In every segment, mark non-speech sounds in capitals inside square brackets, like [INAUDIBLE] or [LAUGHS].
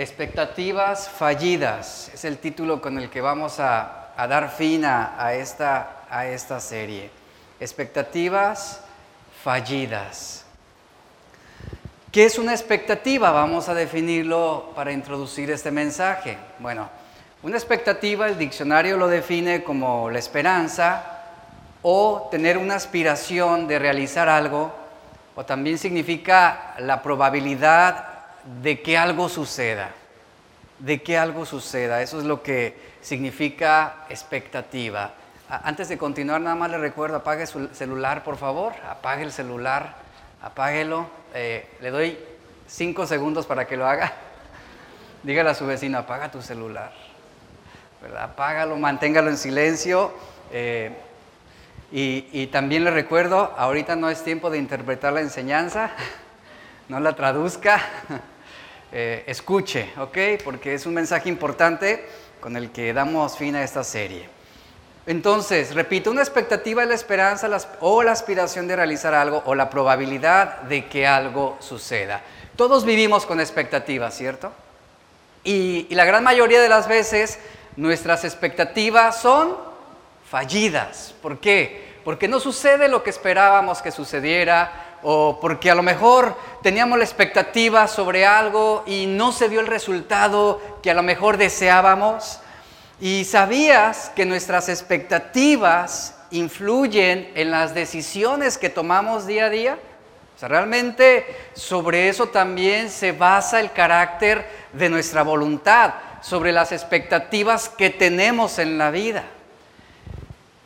Expectativas fallidas es el título con el que vamos a, dar fin a, esta, a esta serie. Expectativas fallidas. ¿Qué es una expectativa? Vamos a definirlo para introducir este mensaje. Bueno, una expectativa, el diccionario lo define como la esperanza o tener una aspiración de realizar algo, o también significa la probabilidad de que algo suceda, de que algo suceda. Eso es lo que significa expectativa. Antes de continuar, nada más le recuerdo, apague su celular, por favor, apague el celular, apáguelo. Eh, le doy cinco segundos para que lo haga. [LAUGHS] Dígale a su vecino, apaga tu celular. ¿verdad? Apágalo, manténgalo en silencio. Eh, y, y, también le recuerdo, ahorita no es tiempo de interpretar la enseñanza, [LAUGHS] no la traduzca, [LAUGHS] eh, escuche, ¿ok? Porque es un mensaje importante con el que damos fin a esta serie. Entonces, repito, una expectativa es la esperanza o la aspiración de realizar algo o la probabilidad de que algo suceda. Todos vivimos con expectativas, ¿cierto? Y, y la gran mayoría de las veces nuestras expectativas son fallidas. ¿Por qué? Porque no sucede lo que esperábamos que sucediera o porque a lo mejor teníamos la expectativa sobre algo y no se dio el resultado que a lo mejor deseábamos. Y sabías que nuestras expectativas influyen en las decisiones que tomamos día a día. O sea, realmente sobre eso también se basa el carácter de nuestra voluntad, sobre las expectativas que tenemos en la vida.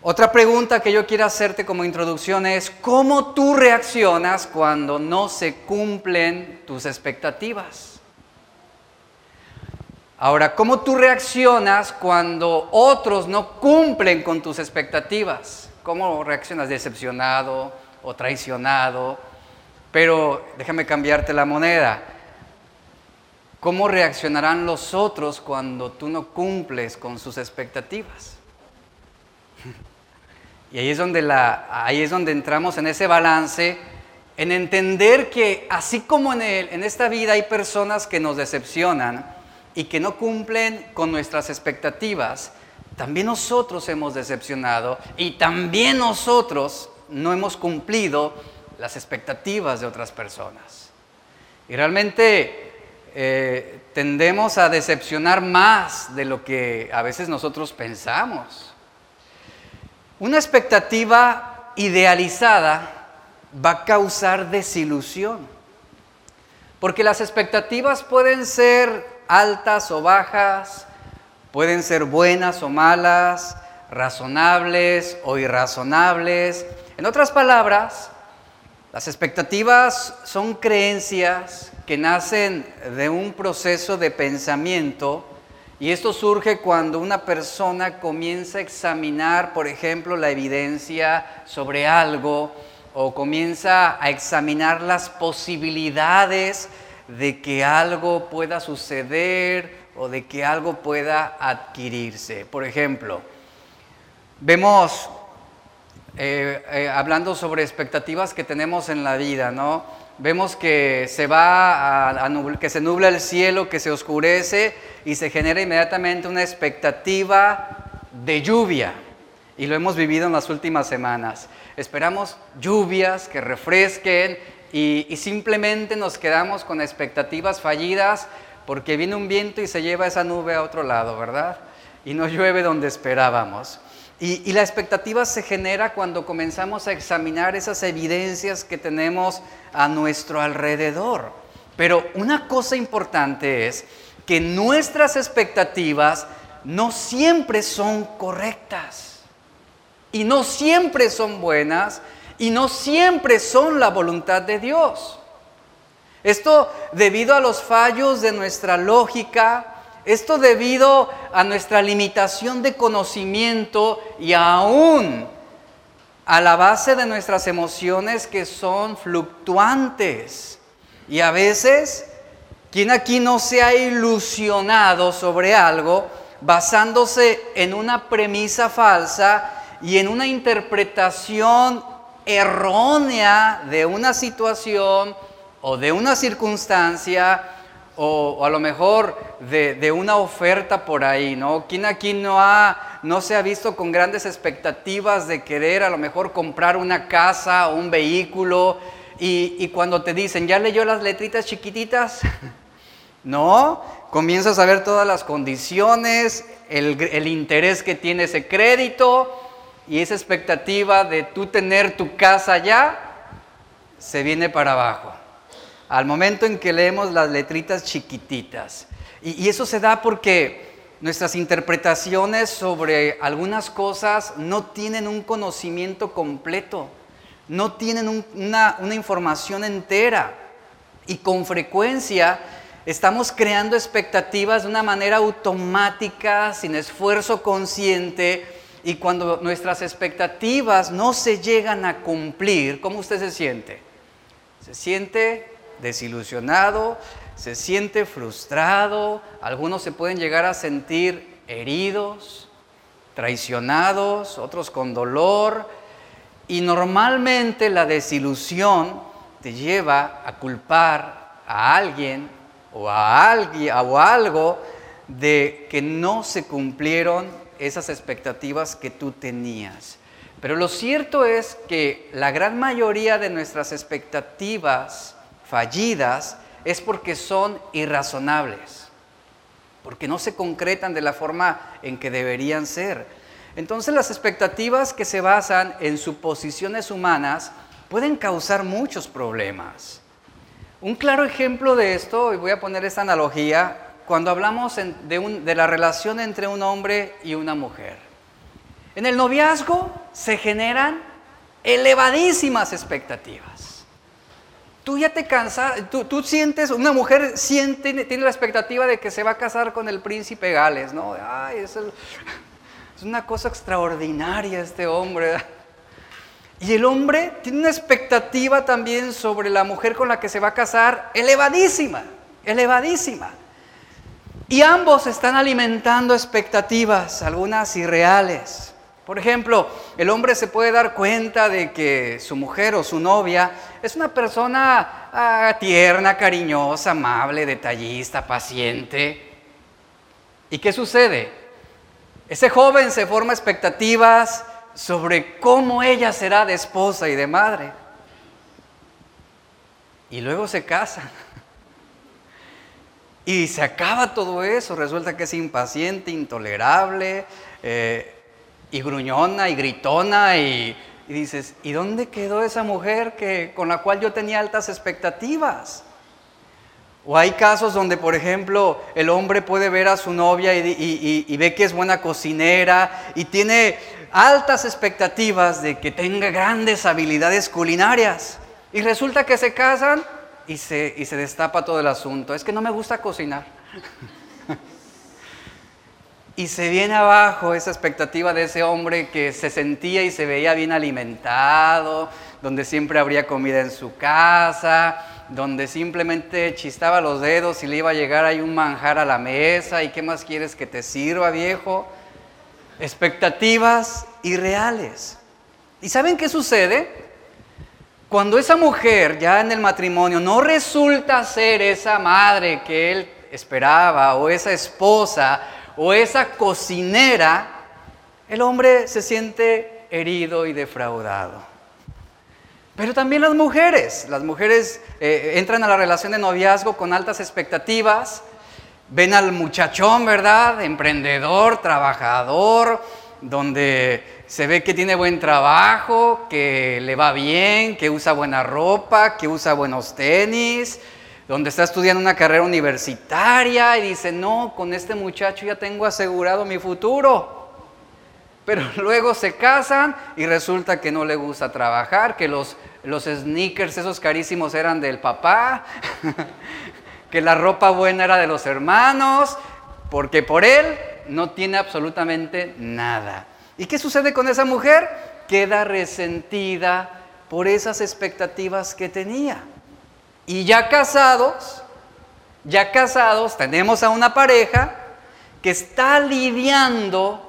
Otra pregunta que yo quiero hacerte como introducción es, ¿cómo tú reaccionas cuando no se cumplen tus expectativas? Ahora, ¿cómo tú reaccionas cuando otros no cumplen con tus expectativas? ¿Cómo reaccionas? ¿Decepcionado o traicionado? Pero déjame cambiarte la moneda. ¿Cómo reaccionarán los otros cuando tú no cumples con sus expectativas? Y ahí es donde, la, ahí es donde entramos en ese balance, en entender que así como en, en esta vida hay personas que nos decepcionan y que no cumplen con nuestras expectativas, también nosotros hemos decepcionado y también nosotros no hemos cumplido las expectativas de otras personas. Y realmente eh, tendemos a decepcionar más de lo que a veces nosotros pensamos. Una expectativa idealizada va a causar desilusión, porque las expectativas pueden ser altas o bajas, pueden ser buenas o malas, razonables o irrazonables. En otras palabras, las expectativas son creencias que nacen de un proceso de pensamiento y esto surge cuando una persona comienza a examinar, por ejemplo, la evidencia sobre algo o comienza a examinar las posibilidades de que algo pueda suceder o de que algo pueda adquirirse. Por ejemplo, vemos, eh, eh, hablando sobre expectativas que tenemos en la vida, ¿no? Vemos que se va a, que se nubla el cielo, que se oscurece y se genera inmediatamente una expectativa de lluvia. Y lo hemos vivido en las últimas semanas. Esperamos lluvias que refresquen y simplemente nos quedamos con expectativas fallidas porque viene un viento y se lleva esa nube a otro lado, ¿verdad? Y no llueve donde esperábamos. Y, la expectativa se genera cuando comenzamos a examinar esas evidencias que tenemos a nuestro alrededor. Pero una cosa importante es que nuestras expectativas no siempre son correctas y no siempre son buenas y no siempre son la voluntad de Dios. Esto debido a los fallos de nuestra lógica, esto debido a nuestra limitación de conocimiento y aún a la base de nuestras emociones que son fluctuantes. Y a veces, quien aquí no se ha ilusionado sobre algo basándose en una premisa falsa y en una interpretación errónea de una situación o de una circunstancia o, a lo mejor de, una oferta por ahí, ¿no? ¿Quién aquí no, ha, no se ha visto con grandes expectativas de querer a lo mejor comprar una casa o un vehículo y, cuando te dicen, ¿ya leyó las letritas chiquititas? [LAUGHS] no, comienzas a ver todas las condiciones, el, el interés que tiene ese crédito y esa expectativa de tú tener tu casa ya, se viene para abajo al momento en que leemos las letritas chiquititas. Y, eso se da porque nuestras interpretaciones sobre algunas cosas no tienen un conocimiento completo, no tienen una, una información entera. Y con frecuencia estamos creando expectativas de una manera automática, sin esfuerzo consciente, y cuando nuestras expectativas no se llegan a cumplir, ¿cómo usted se siente? Se siente desilusionado, se siente frustrado, algunos se pueden llegar a sentir heridos, traicionados, otros con dolor, y normalmente la desilusión te lleva a culpar a alguien o a, alguien, o algo de que no se cumplieron esas expectativas que tú tenías. Pero lo cierto es que la gran mayoría de nuestras expectativas fallidas es porque son irrazonables, porque no se concretan de la forma en que deberían ser. Entonces las expectativas que se basan en suposiciones humanas pueden causar muchos problemas. Un claro ejemplo de esto, y voy a poner esta analogía, cuando hablamos de, de la relación entre un hombre y una mujer. En el noviazgo se generan elevadísimas expectativas. Tú ya te cansas, tú, sientes, una mujer siente, tiene la expectativa de que se va a casar con el príncipe Gales, ¿no? Ay, es una cosa extraordinaria este hombre. Y el hombre tiene una expectativa también sobre la mujer con la que se va a casar elevadísima, elevadísima. Y ambos están alimentando expectativas, algunas irreales. Por ejemplo, el hombre se puede dar cuenta de que su mujer o su novia es una persona ah, tierna, cariñosa, amable, detallista, paciente. ¿Y qué sucede? Ese joven se forma expectativas sobre cómo ella será de esposa y de madre. Y luego se casan. [LAUGHS] Y se acaba todo eso. Resulta que es impaciente, intolerable. Eh, y gruñona y gritona y, dices, ¿y dónde quedó esa mujer que, con la cual yo tenía altas expectativas? O hay casos donde, por ejemplo, el hombre puede ver a su novia y, ve que es buena cocinera y tiene altas expectativas de que tenga grandes habilidades culinarias. Y resulta que se casan y se destapa todo el asunto. Es que no me gusta cocinar. Y se viene abajo esa expectativa de ese hombre que se sentía y se veía bien alimentado, donde siempre habría comida en su casa, donde simplemente chistaba los dedos y le iba a llegar ahí un manjar a la mesa y qué más quieres que te sirva, viejo. Expectativas irreales. ¿Y saben qué sucede? Cuando esa mujer ya en el matrimonio no resulta ser esa madre que él esperaba o esa esposa o esa cocinera, el hombre se siente herido y defraudado. Pero también las mujeres, las mujeres eh, entran a la relación de noviazgo con altas expectativas, ven al muchachón, ¿verdad? Emprendedor, trabajador, donde se ve que tiene buen trabajo, que le va bien, que usa buena ropa, que usa buenos tenis, donde está estudiando una carrera universitaria y dice, no, con este muchacho ya tengo asegurado mi futuro. Pero [LAUGHS] luego se casan y resulta que no le gusta trabajar, que los, los sneakers esos carísimos eran del papá, [LAUGHS] que la ropa buena era de los hermanos, porque por él no tiene absolutamente nada. ¿Y qué sucede con esa mujer? Queda resentida por esas expectativas que tenía. Y ya casados, ya casados, tenemos a una pareja que está lidiando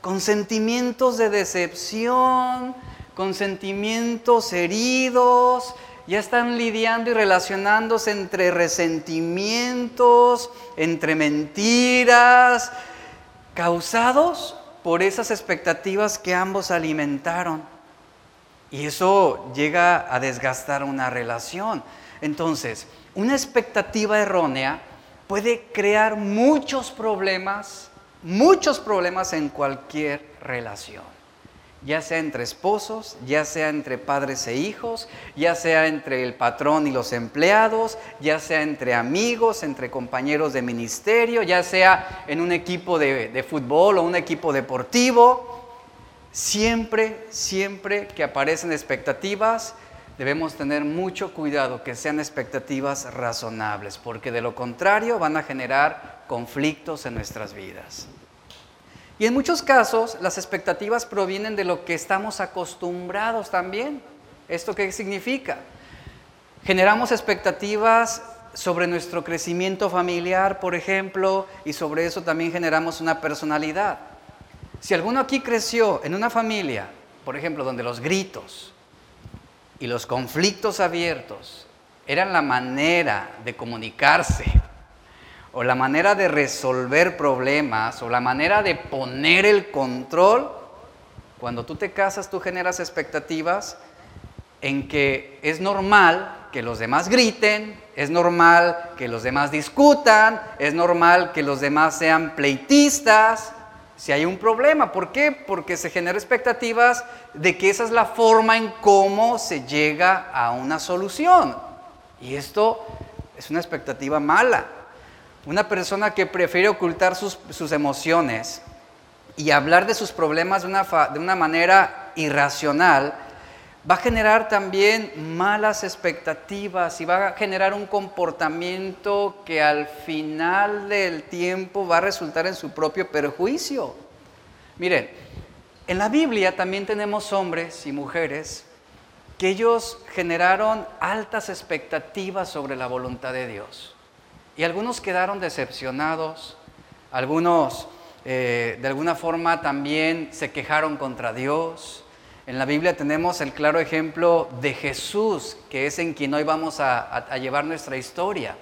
con sentimientos de decepción, con sentimientos heridos, ya están lidiando y relacionándose entre resentimientos, entre mentiras, causados por esas expectativas que ambos alimentaron. Y eso llega a desgastar una relación. Entonces, una expectativa errónea puede crear muchos problemas, muchos problemas en cualquier relación. Ya sea entre esposos, ya sea entre padres e hijos, ya sea entre el patrón y los empleados, ya sea entre amigos, entre compañeros de ministerio, ya sea en un equipo de, fútbol o un equipo deportivo. Siempre, siempre que aparecen expectativas, debemos tener mucho cuidado que sean expectativas razonables, porque de lo contrario van a generar conflictos en nuestras vidas. Y en muchos casos las expectativas provienen de lo que estamos acostumbrados también. ¿Esto qué significa? Generamos expectativas sobre nuestro crecimiento familiar, por ejemplo, y sobre eso también generamos una personalidad. Si alguno aquí creció en una familia, por ejemplo, donde los gritos, y los conflictos abiertos eran la manera de comunicarse o la manera de resolver problemas o la manera de poner el control, cuando tú te casas tú generas expectativas en que es normal que los demás griten, es normal que los demás discutan, es normal que los demás sean pleitistas, si hay un problema. ¿Por qué? Porque se generan expectativas de que esa es la forma en cómo se llega a una solución. Y esto es una expectativa mala. Una persona que prefiere ocultar sus, emociones y hablar de sus problemas de una, de una manera irracional, va a generar también malas expectativas y va a generar un comportamiento que al final del tiempo va a resultar en su propio perjuicio. Miren, en la Biblia también tenemos hombres y mujeres que ellos generaron altas expectativas sobre la voluntad de Dios. Y algunos quedaron decepcionados, algunos eh, de alguna forma también se quejaron contra Dios, en la Biblia tenemos el claro ejemplo de Jesús, que es en quien hoy vamos a, llevar nuestra historia.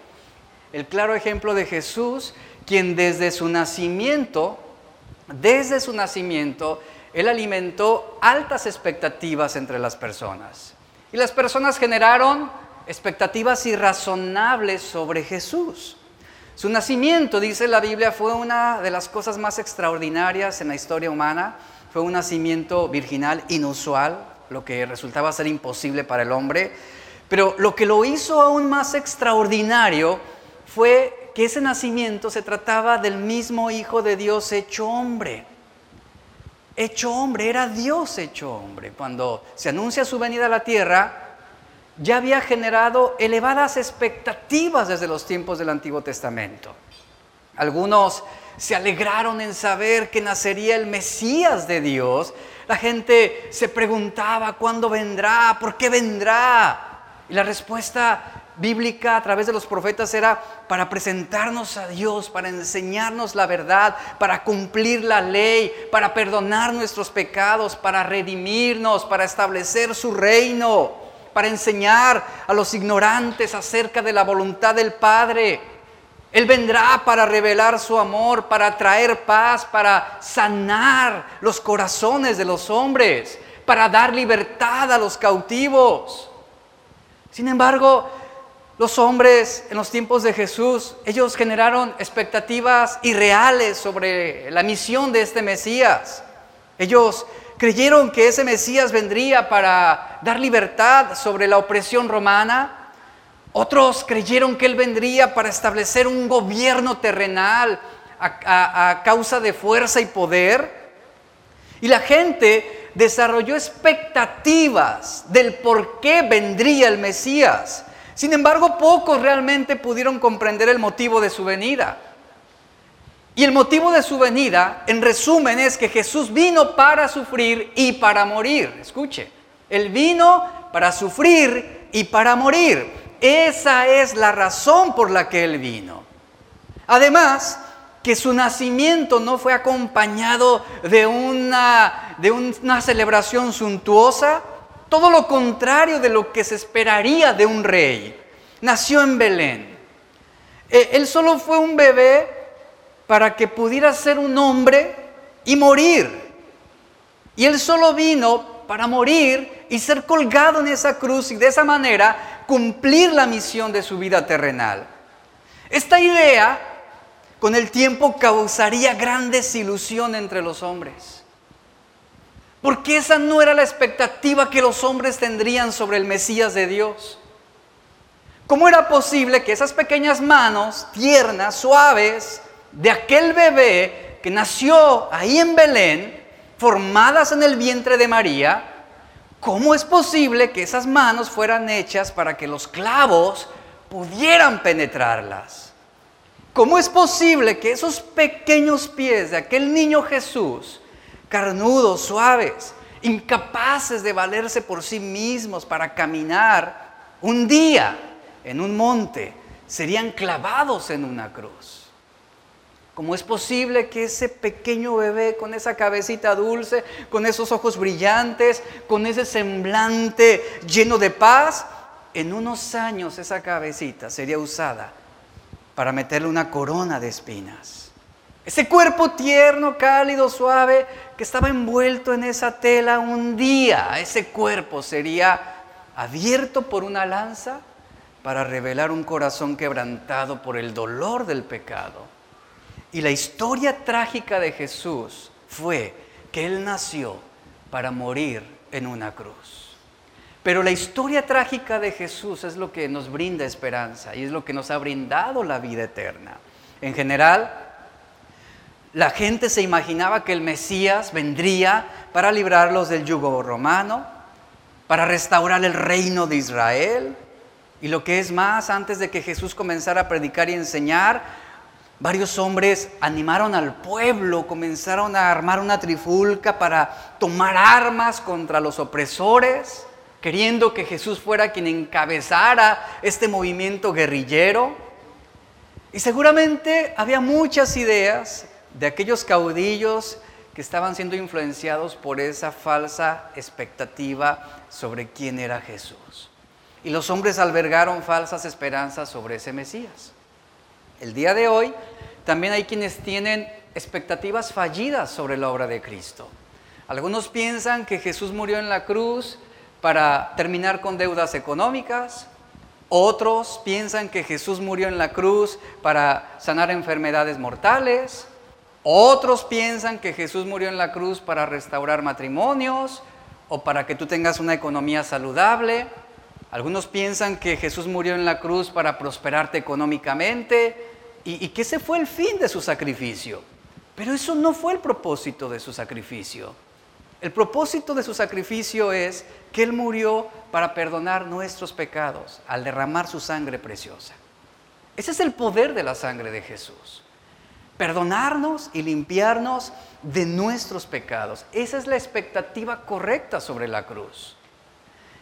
El claro ejemplo de Jesús, quien desde su nacimiento, desde su nacimiento, él alimentó altas expectativas entre las personas. Y las personas generaron expectativas irrazonables sobre Jesús. Su nacimiento, dice la Biblia, fue una de las cosas más extraordinarias en la historia humana fue un nacimiento virginal inusual, lo que resultaba ser imposible para el hombre. Pero lo que lo hizo aún más extraordinario fue que ese nacimiento se trataba del mismo Hijo de Dios hecho hombre. Hecho hombre, era Dios hecho hombre. Cuando se anuncia su venida a la tierra, ya había generado elevadas expectativas desde los tiempos del Antiguo Testamento. Algunos se alegraron en saber que nacería el Mesías de Dios. La gente se preguntaba cuándo vendrá, por qué vendrá. Y la respuesta bíblica a través de los profetas era para presentarnos a Dios, para enseñarnos la verdad, para cumplir la ley, para perdonar nuestros pecados, para redimirnos, para establecer su reino, para enseñar a los ignorantes acerca de la voluntad del Padre. Él vendrá para revelar su amor, para traer paz, para sanar los corazones de los hombres, para dar libertad a los cautivos. Sin embargo, los hombres en los tiempos de Jesús, ellos generaron expectativas irreales sobre la misión de este Mesías. Ellos creyeron que ese Mesías vendría para dar libertad sobre la opresión romana, otros creyeron que Él vendría para establecer un gobierno terrenal a, causa de fuerza y poder. Y la gente desarrolló expectativas del por qué vendría el Mesías. Sin embargo, pocos realmente pudieron comprender el motivo de su venida. Y el motivo de su venida, en resumen, es que Jesús vino para sufrir y para morir. Escuche, Él vino para sufrir y para morir. Esa es la razón por la que Él vino. Además, que su nacimiento no fue acompañado de una, de una celebración suntuosa, todo lo contrario de lo que se esperaría de un rey. Nació en Belén. Eh, él solo fue un bebé para que pudiera ser un hombre y morir. Y él solo vino para morir y ser colgado en esa cruz y de esa manera cumplir la misión de su vida terrenal. Esta idea con el tiempo causaría gran desilusión entre los hombres. Porque esa no era la expectativa que los hombres tendrían sobre el Mesías de Dios. ¿Cómo era posible que esas pequeñas manos tiernas, suaves, de aquel bebé que nació ahí en Belén, formadas en el vientre de María, cómo es posible que esas manos fueran hechas para que los clavos pudieran penetrarlas? ¿Cómo es posible que esos pequeños pies de aquel niño Jesús, carnudos, suaves, incapaces de valerse por sí mismos para caminar, un día en un monte, serían clavados en una cruz. ¿Cómo es posible que ese pequeño bebé con esa cabecita dulce, con esos ojos brillantes, con ese semblante lleno de paz, en unos años esa cabecita sería usada para meterle una corona de espinas? Ese cuerpo tierno, cálido, suave, que estaba envuelto en esa tela un día, ese cuerpo sería abierto por una lanza para revelar un corazón quebrantado por el dolor del pecado. Y la historia trágica de Jesús fue que Él nació para morir en una cruz. Pero la historia trágica de Jesús es lo que nos brinda esperanza y es lo que nos ha brindado la vida eterna. En general, la gente se imaginaba que el Mesías vendría para librarlos del yugo romano, para restaurar el reino de Israel, y lo que es más, antes de que Jesús comenzara a predicar y enseñar, varios hombres animaron al pueblo, comenzaron a armar una trifulca para tomar armas contra los opresores, queriendo que Jesús fuera quien encabezara este movimiento guerrillero. Y seguramente había muchas ideas de aquellos caudillos que estaban siendo influenciados por esa falsa expectativa sobre quién era Jesús. Y los hombres albergaron falsas esperanzas sobre ese Mesías. El día de hoy también hay quienes tienen expectativas fallidas sobre la obra de Cristo. Algunos piensan que Jesús murió en la cruz para terminar con deudas económicas. Otros piensan que Jesús murió en la cruz para sanar enfermedades mortales. Otros piensan que Jesús murió en la cruz para restaurar matrimonios o para que tú tengas una economía saludable. Algunos piensan que Jesús murió en la cruz para prosperarte económicamente y, que ese fue el fin de su sacrificio. Pero eso no fue el propósito de su sacrificio. El propósito de su sacrificio es que Él murió para perdonar nuestros pecados al derramar su sangre preciosa. Ese es el poder de la sangre de Jesús. Perdonarnos y limpiarnos de nuestros pecados. Esa es la expectativa correcta sobre la cruz.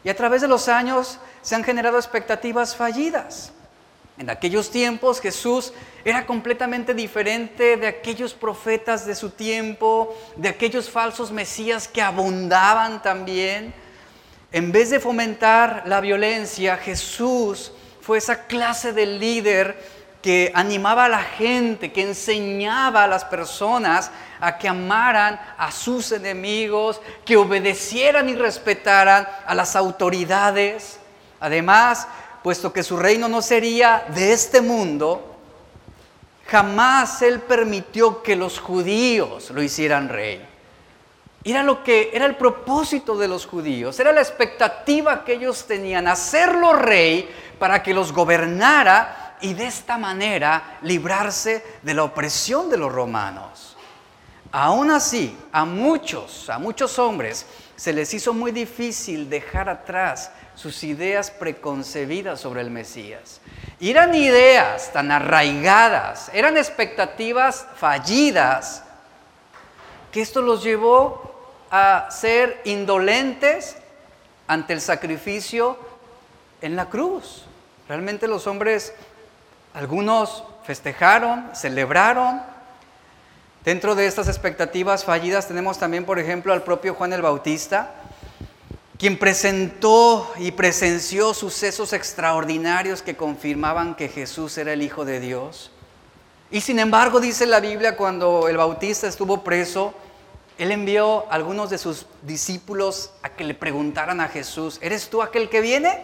Y a través de los años se han generado expectativas fallidas. En aquellos tiempos Jesús era completamente diferente de aquellos profetas de su tiempo, de aquellos falsos mesías que abundaban también. En vez de fomentar la violencia, Jesús fue esa clase de líder que animaba a la gente, que enseñaba a las personas a que amaran a sus enemigos, que obedecieran y respetaran a las autoridades. Además, puesto que su reino no sería de este mundo, jamás él permitió que los judíos lo hicieran rey. Era lo que era el propósito de los judíos, era la expectativa que ellos tenían, hacerlo rey para que los gobernara y de esta manera librarse de la opresión de los romanos. Aún así, a muchos, a muchos hombres, se les hizo muy difícil dejar atrás sus ideas preconcebidas sobre el Mesías. Y eran ideas tan arraigadas, eran expectativas fallidas, que esto los llevó a ser indolentes ante el sacrificio en la cruz. Realmente los hombres algunos festejaron, celebraron. Dentro de estas expectativas fallidas tenemos también, por ejemplo, al propio Juan el Bautista, quien presentó y presenció sucesos extraordinarios que confirmaban que Jesús era el Hijo de Dios. Y sin embargo, dice la Biblia, cuando el Bautista estuvo preso, él envió a algunos de sus discípulos a que le preguntaran a Jesús, ¿eres tú aquel que viene?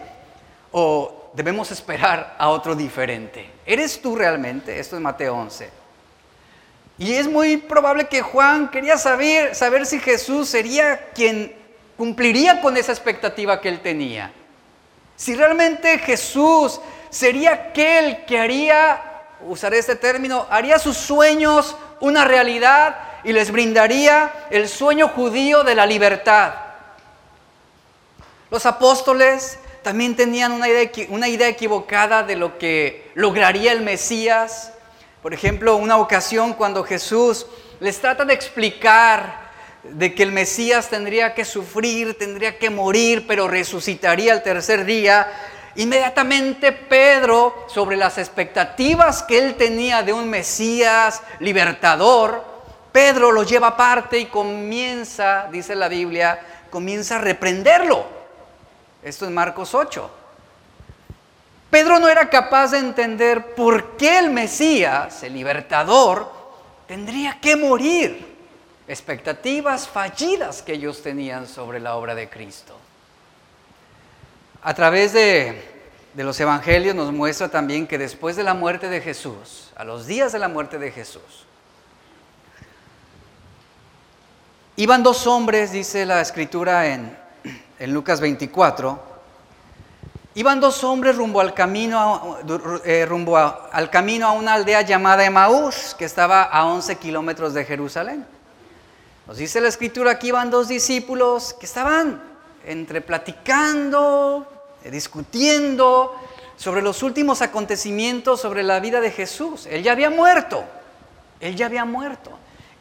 ¿O debemos esperar a otro diferente? ¿Eres tú realmente? Esto es Mateo 11. Y es muy probable que Juan quería saber, saber si Jesús sería quien cumpliría con esa expectativa que él tenía. Si realmente Jesús sería aquel que haría, usaré este término, haría sus sueños una realidad y les brindaría el sueño judío de la libertad. Los apóstoles también tenían una idea, una idea equivocada de lo que lograría el Mesías. Por ejemplo, una ocasión cuando Jesús les trata de explicar de que el Mesías tendría que sufrir, tendría que morir, pero resucitaría el tercer día, inmediatamente Pedro, sobre las expectativas que él tenía de un Mesías libertador, Pedro lo lleva aparte y comienza, dice la Biblia, comienza a reprenderlo. Esto es Marcos 8. Pedro no era capaz de entender por qué el Mesías, el libertador, tendría que morir. Expectativas fallidas que ellos tenían sobre la obra de Cristo. A través de, de los evangelios nos muestra también que después de la muerte de Jesús, a los días de la muerte de Jesús, Iban dos hombres, dice la escritura en, Lucas 24, iban dos hombres rumbo al camino, eh, rumbo al camino a una aldea llamada Emaús, que estaba a 11 kilómetros de Jerusalén. Nos dice la escritura que iban dos discípulos que estaban entre platicando, eh, discutiendo sobre los últimos acontecimientos sobre la vida de Jesús. Él ya había muerto, él ya había muerto.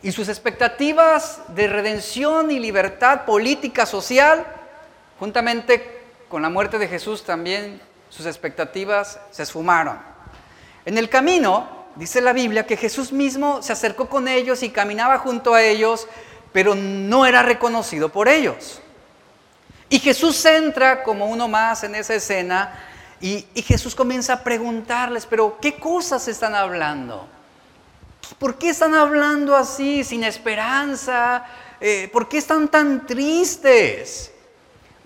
Y sus expectativas de redención y libertad política, social, juntamente con la muerte de Jesús también sus expectativas se esfumaron. En el camino, dice la Biblia, que Jesús mismo se acercó con ellos y caminaba junto a ellos, pero no era reconocido por ellos. Y Jesús entra como uno más en esa escena y, Jesús comienza a preguntarles, pero ¿qué cosas están hablando? ¿Por qué están hablando así, sin esperanza? Eh, ¿Por qué están tan tristes?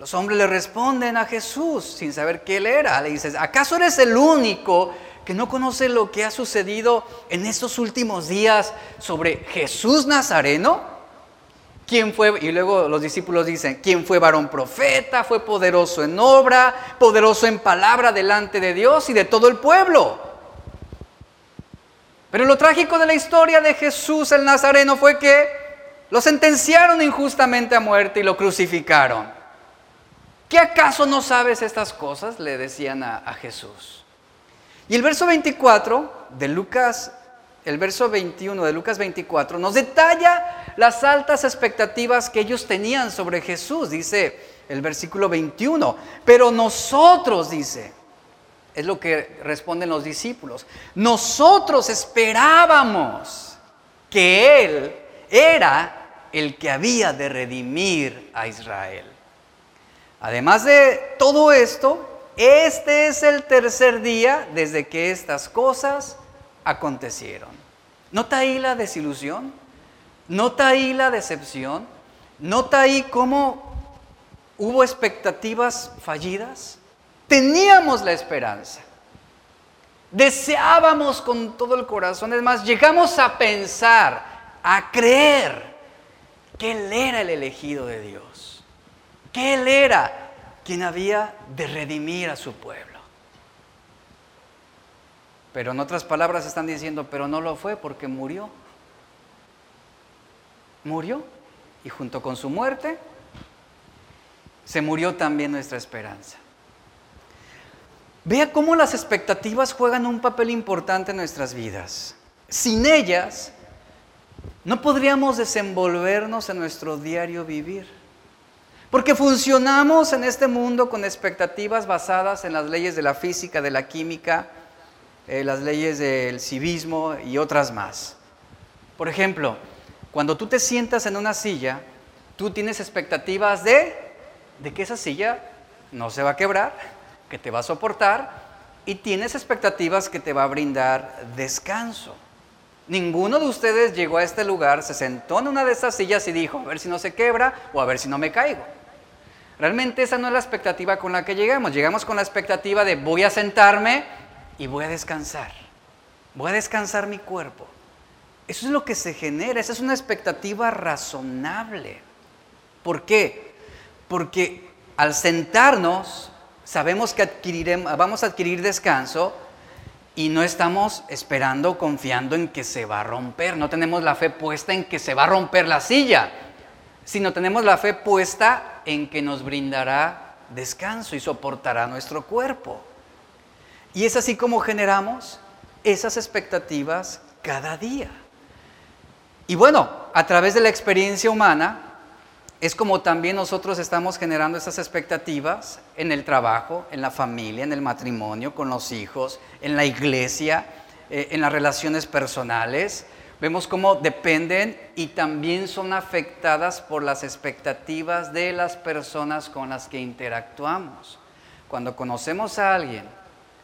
Los hombres le responden a Jesús sin saber qué él era. Le dices, ¿acaso eres el único que no conoce lo que ha sucedido en estos últimos días sobre Jesús Nazareno? ¿Quién fue? Y luego los discípulos dicen, ¿quién fue varón profeta? Fue poderoso en obra, poderoso en palabra delante de Dios y de todo el pueblo. Pero lo trágico de la historia de Jesús el Nazareno fue que lo sentenciaron injustamente a muerte y lo crucificaron. ¿Qué acaso no sabes estas cosas? Le decían a, Jesús. Y el verso 24 de Lucas, el verso 21 de Lucas 24, nos detalla las altas expectativas que ellos tenían sobre Jesús, dice el versículo 21. Pero nosotros, dice, es lo que responden los discípulos. Nosotros esperábamos que Él era el que había de redimir a Israel. Además de todo esto, este es el tercer día desde que estas cosas acontecieron. ¿Nota ahí la desilusión? ¿Nota ahí la decepción? ¿Nota ahí cómo hubo expectativas fallidas? Teníamos la esperanza. Deseábamos con todo el corazón. Es más, llegamos a pensar, a creer que Él era el elegido de Dios. Que Él era quien había de redimir a su pueblo. Pero en otras palabras están diciendo, pero no lo fue porque murió. Murió. Y junto con su muerte, se murió también nuestra esperanza. Vea cómo las expectativas juegan un papel importante en nuestras vidas. Sin ellas, no podríamos desenvolvernos en nuestro diario vivir. Porque funcionamos en este mundo con expectativas basadas en las leyes de la física, de la química, eh, las leyes del civismo y otras más. Por ejemplo, cuando tú te sientas en una silla, tú tienes expectativas de de que esa silla no se va a quebrar, que te va a soportar y tienes expectativas que te va a brindar descanso. Ninguno de ustedes llegó a este lugar, se sentó en una de esas sillas y dijo, a ver si no se quebra o a ver si no me caigo. Realmente esa no es la expectativa con la que llegamos. Llegamos con la expectativa de voy a sentarme y voy a descansar. Voy a descansar mi cuerpo. Eso es lo que se genera, esa es una expectativa razonable. ¿Por qué? Porque al sentarnos sabemos que vamos a adquirir descanso y no estamos esperando, confiando en que se va a romper. No tenemos la fe puesta en que se va a romper la silla, sino tenemos la fe puesta en que nos brindará descanso y soportará nuestro cuerpo. Y es así como generamos esas expectativas cada día. Y bueno, a través de la experiencia humana, es como también nosotros estamos generando esas expectativas en el trabajo, en la familia, en el matrimonio, con los hijos, en la iglesia, eh, en las relaciones personales. Vemos cómo dependen y también son afectadas por las expectativas de las personas con las que interactuamos. Cuando conocemos a alguien,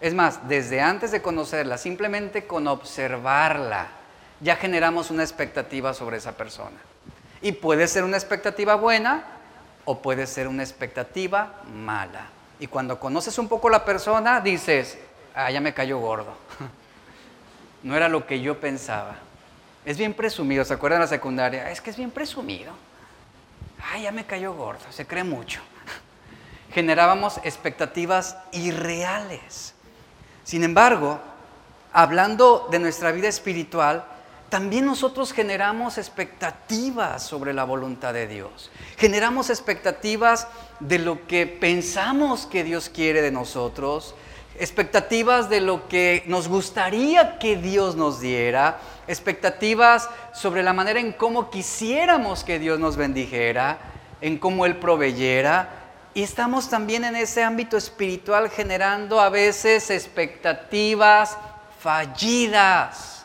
es más, desde antes de conocerla, simplemente con observarla, ya generamos una expectativa sobre esa persona. Y puede ser una expectativa buena o puede ser una expectativa mala. Y cuando conoces un poco la persona, dices, ah, ya me cayó gordo. [LAUGHS] no era lo que yo pensaba. Es bien presumido, ¿se acuerdan de la secundaria? Es que es bien presumido. Ah, ya me cayó gordo, se cree mucho. [LAUGHS] Generábamos expectativas irreales. Sin embargo, hablando de nuestra vida espiritual, también nosotros generamos expectativas sobre la voluntad de Dios. Generamos expectativas de lo que pensamos que Dios quiere de nosotros, expectativas de lo que nos gustaría que Dios nos diera, expectativas sobre la manera en cómo quisiéramos que Dios nos bendijera, en cómo Él proveyera. Y estamos también en ese ámbito espiritual generando a veces expectativas fallidas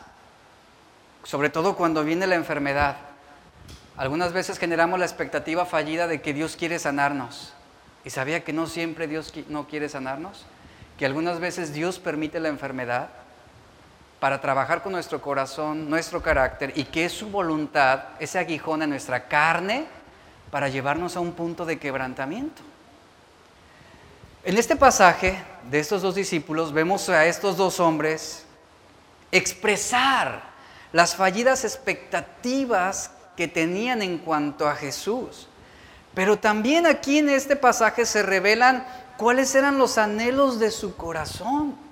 sobre todo cuando viene la enfermedad. Algunas veces generamos la expectativa fallida de que Dios quiere sanarnos. ¿Y sabía que no siempre Dios no quiere sanarnos? Que algunas veces Dios permite la enfermedad para trabajar con nuestro corazón, nuestro carácter y que es su voluntad, ese aguijón en nuestra carne, para llevarnos a un punto de quebrantamiento. En este pasaje de estos dos discípulos vemos a estos dos hombres expresar las fallidas expectativas que tenían en cuanto a Jesús. Pero también aquí en este pasaje se revelan cuáles eran los anhelos de su corazón,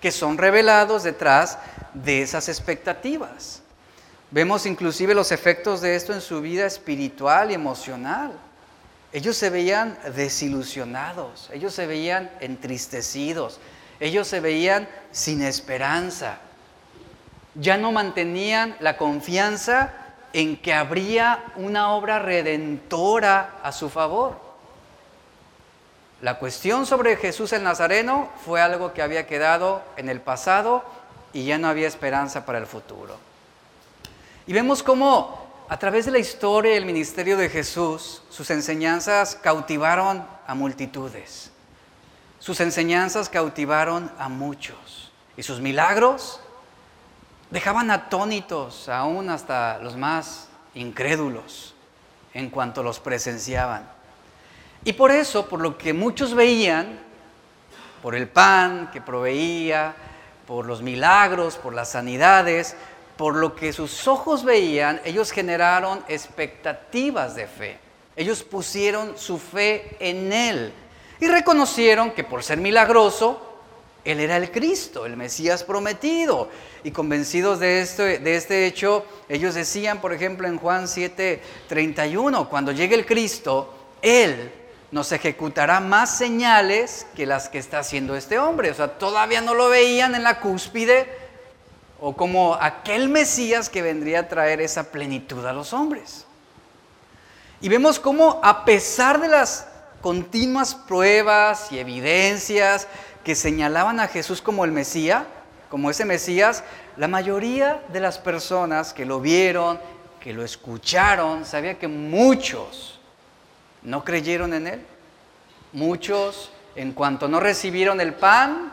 que son revelados detrás de esas expectativas. Vemos inclusive los efectos de esto en su vida espiritual y emocional. Ellos se veían desilusionados, ellos se veían entristecidos, ellos se veían sin esperanza ya no mantenían la confianza en que habría una obra redentora a su favor. La cuestión sobre Jesús el Nazareno fue algo que había quedado en el pasado y ya no había esperanza para el futuro. Y vemos cómo a través de la historia y el ministerio de Jesús, sus enseñanzas cautivaron a multitudes. Sus enseñanzas cautivaron a muchos. Y sus milagros dejaban atónitos aún hasta los más incrédulos en cuanto los presenciaban. Y por eso, por lo que muchos veían, por el pan que proveía, por los milagros, por las sanidades, por lo que sus ojos veían, ellos generaron expectativas de fe. Ellos pusieron su fe en Él y reconocieron que por ser milagroso, él era el Cristo, el Mesías prometido. Y convencidos de, esto, de este hecho, ellos decían, por ejemplo, en Juan 7, 31, cuando llegue el Cristo, Él nos ejecutará más señales que las que está haciendo este hombre. O sea, todavía no lo veían en la cúspide o como aquel Mesías que vendría a traer esa plenitud a los hombres. Y vemos cómo a pesar de las continuas pruebas y evidencias que señalaban a Jesús como el Mesías, como ese Mesías, la mayoría de las personas que lo vieron, que lo escucharon, sabía que muchos no creyeron en él muchos, en cuanto no recibieron el pan,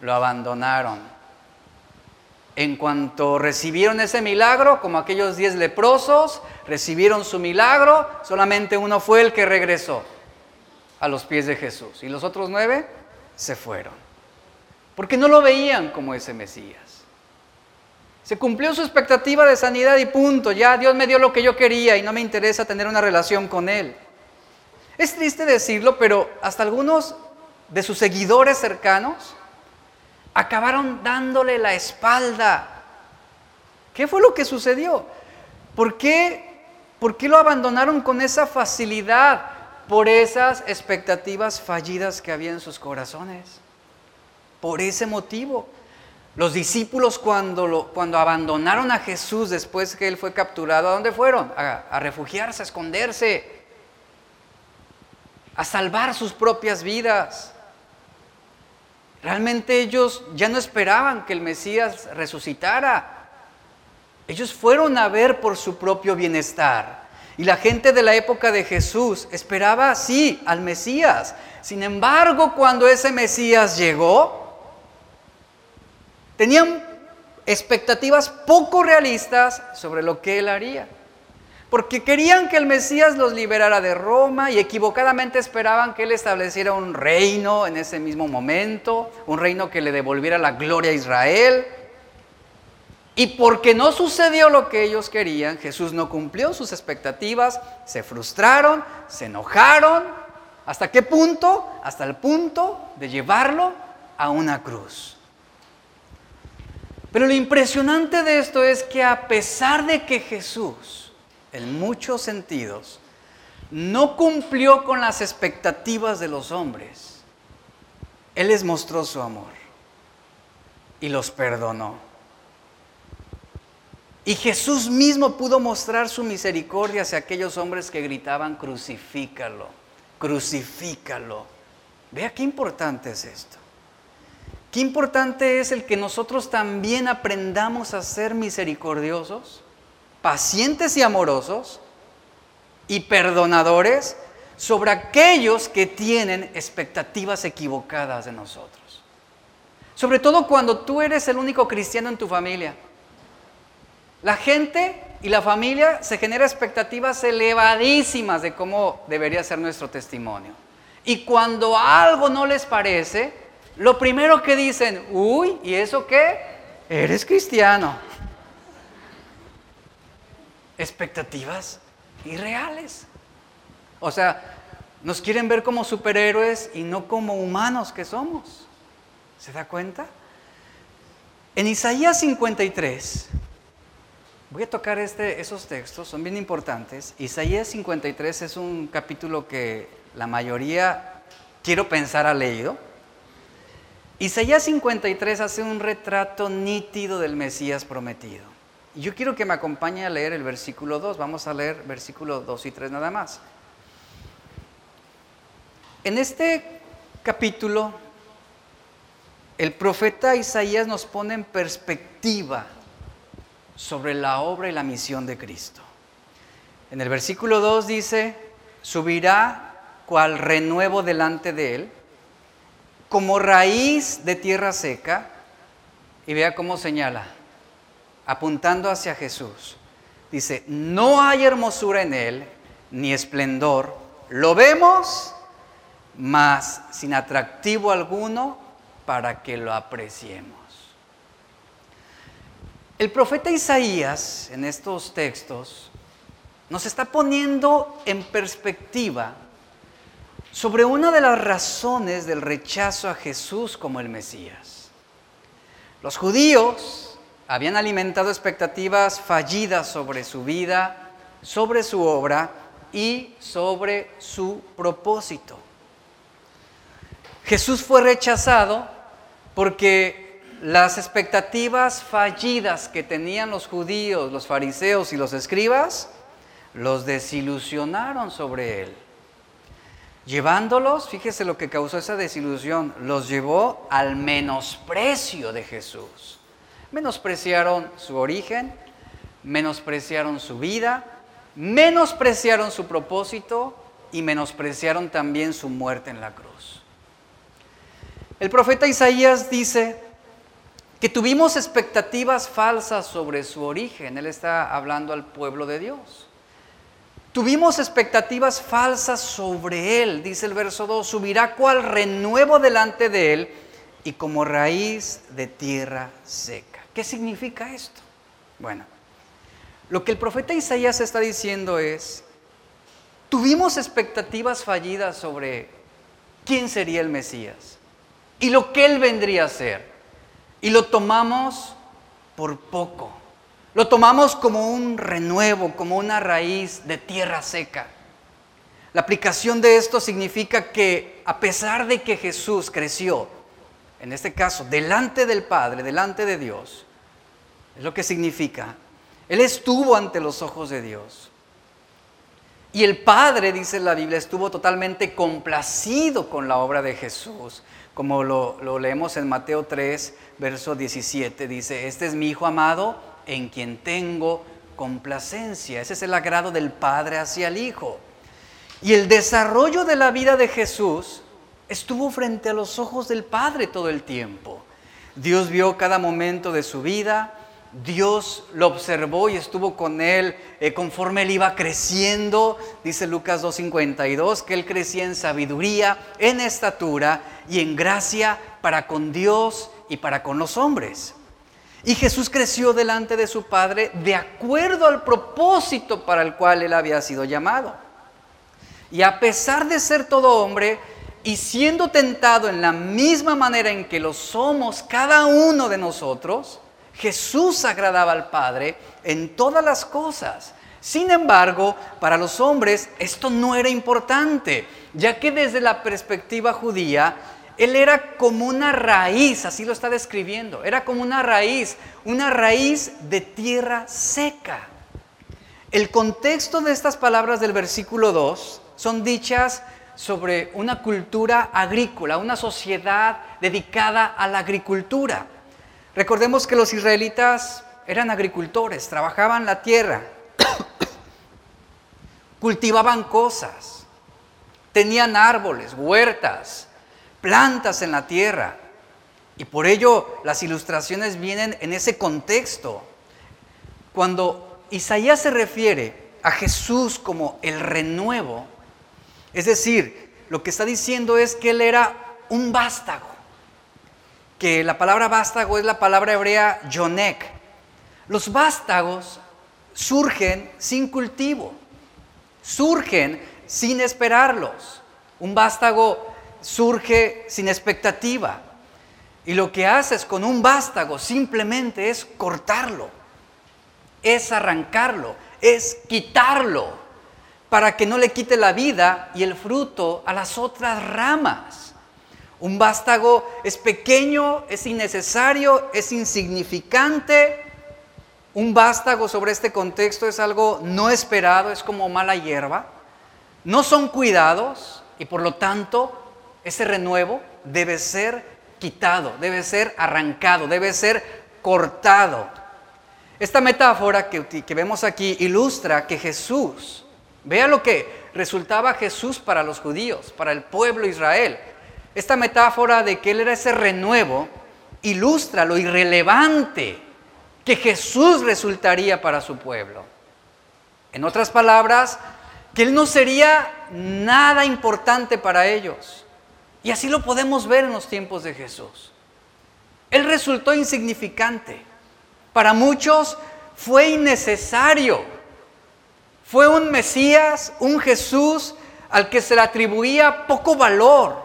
lo abandonaron. En cuanto recibieron ese milagro, como aquellos diez leprosos, recibieron su milagro, solamente uno fue el que regresó a los pies de Jesús. Y los otros nueve se fueron. Porque no lo veían como ese Mesías. Se cumplió su expectativa de sanidad y punto. Ya Dios me dio lo que yo quería y no me interesa tener una relación con Él. Es triste decirlo, pero hasta algunos de sus seguidores cercanos acabaron dándole la espalda. ¿Qué fue lo que sucedió? ¿Por qué, ¿Por qué lo abandonaron con esa facilidad? Por esas expectativas fallidas que había en sus corazones. Por ese motivo. Los discípulos cuando, cuando abandonaron a Jesús después que él fue capturado, ¿a dónde fueron? A, a refugiarse, a esconderse, a salvar sus propias vidas. Realmente ellos ya no esperaban que el Mesías resucitara. Ellos fueron a ver por su propio bienestar. Y la gente de la época de Jesús esperaba, sí, al Mesías. Sin embargo, cuando ese Mesías llegó, tenían expectativas poco realistas sobre lo que él haría porque querían que el Mesías los liberara de Roma y equivocadamente esperaban que él estableciera un reino en ese mismo momento, un reino que le devolviera la gloria a Israel. Y porque no sucedió lo que ellos querían, Jesús no cumplió sus expectativas, se frustraron, se enojaron. ¿Hasta qué punto? Hasta el punto de llevarlo a una cruz. Pero lo impresionante de esto es que a pesar de que Jesús en muchos sentidos, no cumplió con las expectativas de los hombres. Él les mostró su amor y los perdonó. Y Jesús mismo pudo mostrar su misericordia hacia aquellos hombres que gritaban, crucifícalo, crucifícalo. Vea qué importante es esto. Qué importante es el que nosotros también aprendamos a ser misericordiosos pacientes y amorosos y perdonadores sobre aquellos que tienen expectativas equivocadas de nosotros. Sobre todo cuando tú eres el único cristiano en tu familia. La gente y la familia se genera expectativas elevadísimas de cómo debería ser nuestro testimonio. Y cuando algo no les parece, lo primero que dicen, uy, ¿y eso qué? Eres cristiano expectativas irreales. O sea, nos quieren ver como superhéroes y no como humanos que somos. ¿Se da cuenta? En Isaías 53, voy a tocar este, esos textos, son bien importantes. Isaías 53 es un capítulo que la mayoría, quiero pensar, ha leído. Isaías 53 hace un retrato nítido del Mesías prometido. Yo quiero que me acompañe a leer el versículo 2. Vamos a leer versículos 2 y 3 nada más. En este capítulo, el profeta Isaías nos pone en perspectiva sobre la obra y la misión de Cristo. En el versículo 2 dice, subirá cual renuevo delante de él, como raíz de tierra seca, y vea cómo señala, apuntando hacia Jesús. Dice, no hay hermosura en él, ni esplendor. Lo vemos, mas sin atractivo alguno para que lo apreciemos. El profeta Isaías en estos textos nos está poniendo en perspectiva sobre una de las razones del rechazo a Jesús como el Mesías. Los judíos habían alimentado expectativas fallidas sobre su vida, sobre su obra y sobre su propósito. Jesús fue rechazado porque las expectativas fallidas que tenían los judíos, los fariseos y los escribas, los desilusionaron sobre él. Llevándolos, fíjese lo que causó esa desilusión, los llevó al menosprecio de Jesús. Menospreciaron su origen, menospreciaron su vida, menospreciaron su propósito y menospreciaron también su muerte en la cruz. El profeta Isaías dice que tuvimos expectativas falsas sobre su origen. Él está hablando al pueblo de Dios. Tuvimos expectativas falsas sobre él, dice el verso 2, subirá cual renuevo delante de él y como raíz de tierra seca. ¿Qué significa esto? Bueno, lo que el profeta Isaías está diciendo es, tuvimos expectativas fallidas sobre quién sería el Mesías y lo que él vendría a ser. Y lo tomamos por poco. Lo tomamos como un renuevo, como una raíz de tierra seca. La aplicación de esto significa que a pesar de que Jesús creció, en este caso, delante del Padre, delante de Dios, es lo que significa. Él estuvo ante los ojos de Dios. Y el Padre, dice la Biblia, estuvo totalmente complacido con la obra de Jesús, como lo, lo, leemos en Mateo 3, verso 17. Dice, este es mi Hijo amado en quien tengo complacencia. Ese es el agrado del Padre hacia el Hijo. Y el desarrollo de la vida de Jesús estuvo frente a los ojos del Padre todo el tiempo. Dios vio cada momento de su vida, Dios lo observó y estuvo con él eh, conforme él iba creciendo, dice Lucas 2.52, que él crecía en sabiduría, en estatura y en gracia para con Dios y para con los hombres. Y Jesús creció delante de su Padre de acuerdo al propósito para el cual él había sido llamado. Y a pesar de ser todo hombre, y siendo tentado en la misma manera en que lo somos cada uno de nosotros, Jesús agradaba al Padre en todas las cosas. Sin embargo, para los hombres esto no era importante, ya que desde la perspectiva judía, Él era como una raíz, así lo está describiendo, era como una raíz, una raíz de tierra seca. El contexto de estas palabras del versículo 2 son dichas sobre una cultura agrícola, una sociedad dedicada a la agricultura. Recordemos que los israelitas eran agricultores, trabajaban la tierra, [COUGHS] cultivaban cosas, tenían árboles, huertas, plantas en la tierra. Y por ello las ilustraciones vienen en ese contexto. Cuando Isaías se refiere a Jesús como el renuevo, es decir, lo que está diciendo es que él era un vástago, que la palabra vástago es la palabra hebrea yonek. Los vástagos surgen sin cultivo, surgen sin esperarlos. Un vástago surge sin expectativa. Y lo que haces con un vástago simplemente es cortarlo, es arrancarlo, es quitarlo para que no le quite la vida y el fruto a las otras ramas. Un vástago es pequeño, es innecesario, es insignificante. Un vástago sobre este contexto es algo no esperado, es como mala hierba. No son cuidados y por lo tanto ese renuevo debe ser quitado, debe ser arrancado, debe ser cortado. Esta metáfora que, vemos aquí ilustra que Jesús Vea lo que resultaba Jesús para los judíos, para el pueblo de Israel. Esta metáfora de que Él era ese renuevo ilustra lo irrelevante que Jesús resultaría para su pueblo. En otras palabras, que Él no sería nada importante para ellos. Y así lo podemos ver en los tiempos de Jesús. Él resultó insignificante. Para muchos fue innecesario fue un Mesías, un Jesús al que se le atribuía poco valor.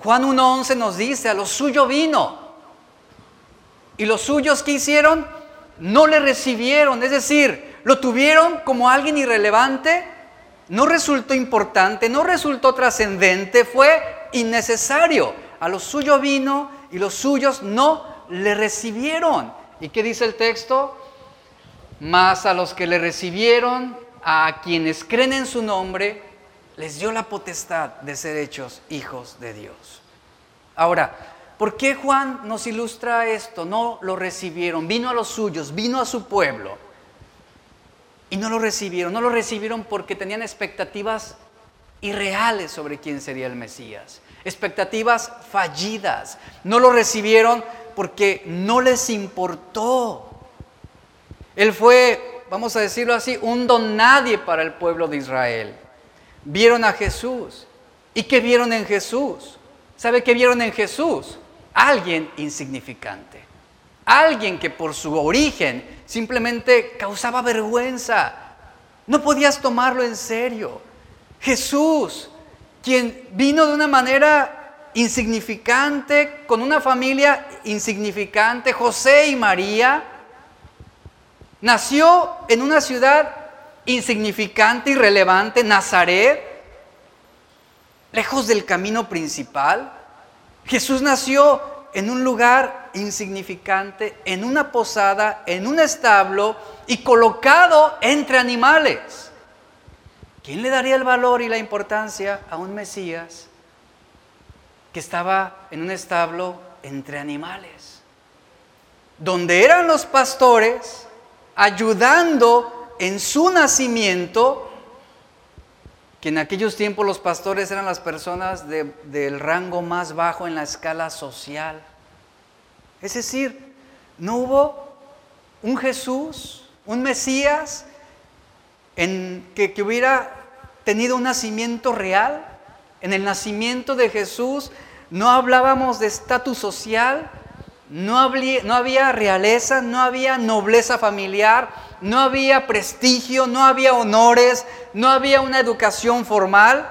Juan 1.11 nos dice, a lo suyo vino. Y los suyos que hicieron no le recibieron, es decir, lo tuvieron como alguien irrelevante, no resultó importante, no resultó trascendente, fue innecesario. A lo suyo vino y los suyos no le recibieron. ¿Y qué dice el texto? Más a los que le recibieron, a quienes creen en su nombre, les dio la potestad de ser hechos hijos de Dios. Ahora, ¿por qué Juan nos ilustra esto? No lo recibieron, vino a los suyos, vino a su pueblo y no lo recibieron. No lo recibieron porque tenían expectativas irreales sobre quién sería el Mesías, expectativas fallidas. No lo recibieron porque no les importó. Él fue, vamos a decirlo así, un don nadie para el pueblo de Israel. Vieron a Jesús. ¿Y qué vieron en Jesús? ¿Sabe qué vieron en Jesús? Alguien insignificante. Alguien que por su origen simplemente causaba vergüenza. No podías tomarlo en serio. Jesús, quien vino de una manera insignificante, con una familia insignificante, José y María, nació en una ciudad insignificante, irrelevante, Nazaret, lejos del camino principal. Jesús nació en un lugar insignificante, en una posada, en un establo y colocado entre animales. ¿Quién le daría el valor y la importancia a un Mesías que estaba en un establo entre animales? Donde eran los pastores ayudando en su nacimiento, que en aquellos tiempos los pastores eran las personas del rango más bajo en la escala social. Es decir, no hubo un Jesús, un Mesías, en que, que hubiera tenido un nacimiento real. En el nacimiento de Jesús no hablábamos de estatus social, no había, no había, realeza, no había nobleza familiar, no había prestigio, no había honores, no había una educación formal.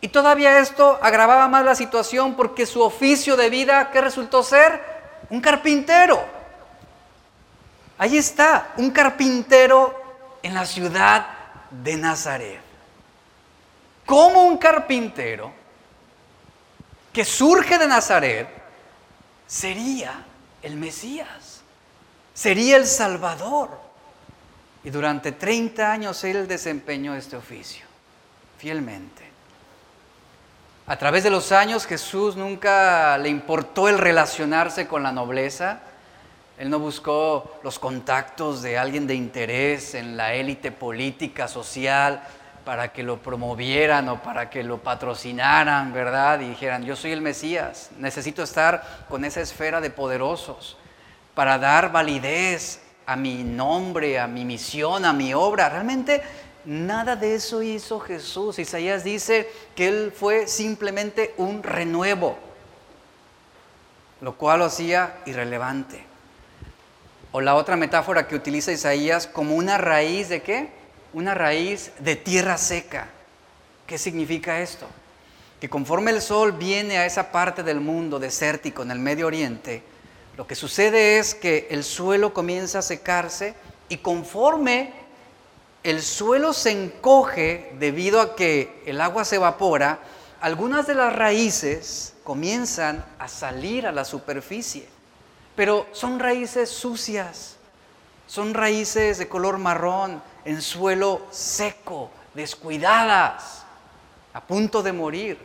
Y todavía esto agravaba más la situación porque su oficio de vida, ¿qué resultó ser? Un carpintero. Ahí está, un carpintero en la ciudad de Nazaret. Como un carpintero que surge de Nazaret sería el Mesías, sería el Salvador. Y durante 30 años él desempeñó este oficio, fielmente. A través de los años Jesús nunca le importó el relacionarse con la nobleza, él no buscó los contactos de alguien de interés en la élite política, social, para que lo promovieran o para que lo patrocinaran, ¿verdad? Y dijeran, yo soy el Mesías, necesito estar con esa esfera de poderosos para dar validez a mi nombre, a mi misión, a mi obra. Realmente nada de eso hizo Jesús. Isaías dice que Él fue simplemente un renuevo, lo cual lo hacía irrelevante. O la otra metáfora que utiliza Isaías como una raíz de qué? Una raíz de tierra seca. ¿Qué significa esto? Que conforme el sol viene a esa parte del mundo desértico en el Medio Oriente, lo que sucede es que el suelo comienza a secarse y conforme el suelo se encoge debido a que el agua se evapora, algunas de las raíces comienzan a salir a la superficie. Pero son raíces sucias, son raíces de color marrón, en suelo seco, descuidadas, a punto de morir.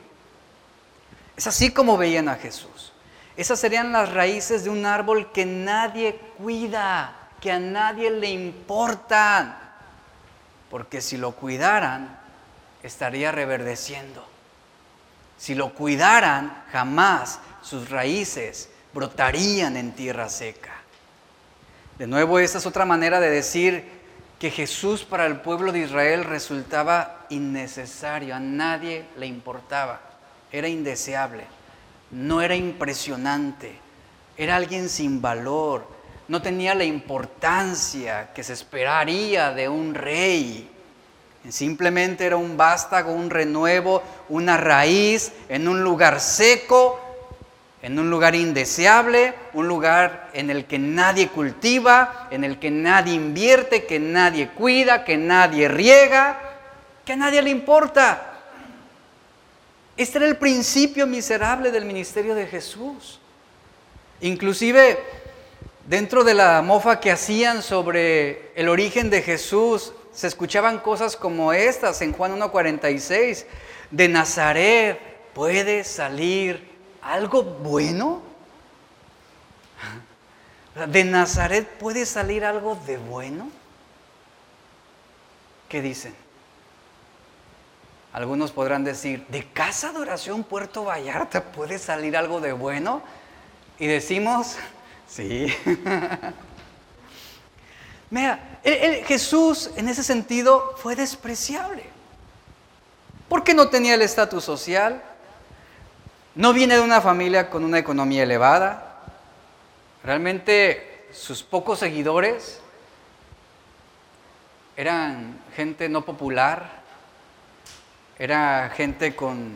Es así como veían a Jesús. Esas serían las raíces de un árbol que nadie cuida, que a nadie le importan, porque si lo cuidaran, estaría reverdeciendo. Si lo cuidaran, jamás sus raíces brotarían en tierra seca. De nuevo, esta es otra manera de decir que Jesús para el pueblo de Israel resultaba innecesario, a nadie le importaba, era indeseable, no era impresionante, era alguien sin valor, no tenía la importancia que se esperaría de un rey. Simplemente era un vástago, un renuevo, una raíz en un lugar seco en un lugar indeseable, un lugar en el que nadie cultiva, en el que nadie invierte, que nadie cuida, que nadie riega, que a nadie le importa. Este era el principio miserable del ministerio de Jesús. Inclusive dentro de la mofa que hacían sobre el origen de Jesús, se escuchaban cosas como estas en Juan 1.46. De Nazaret puede salir algo bueno? ¿De Nazaret puede salir algo de bueno? ¿Qué dicen? Algunos podrán decir, ¿de casa de oración Puerto Vallarta puede salir algo de bueno? Y decimos, sí. [LAUGHS] Mira, Jesús en ese sentido fue despreciable. Porque no tenía el estatus social, no viene de una familia con una economía elevada. Realmente sus pocos seguidores eran gente no popular, era gente con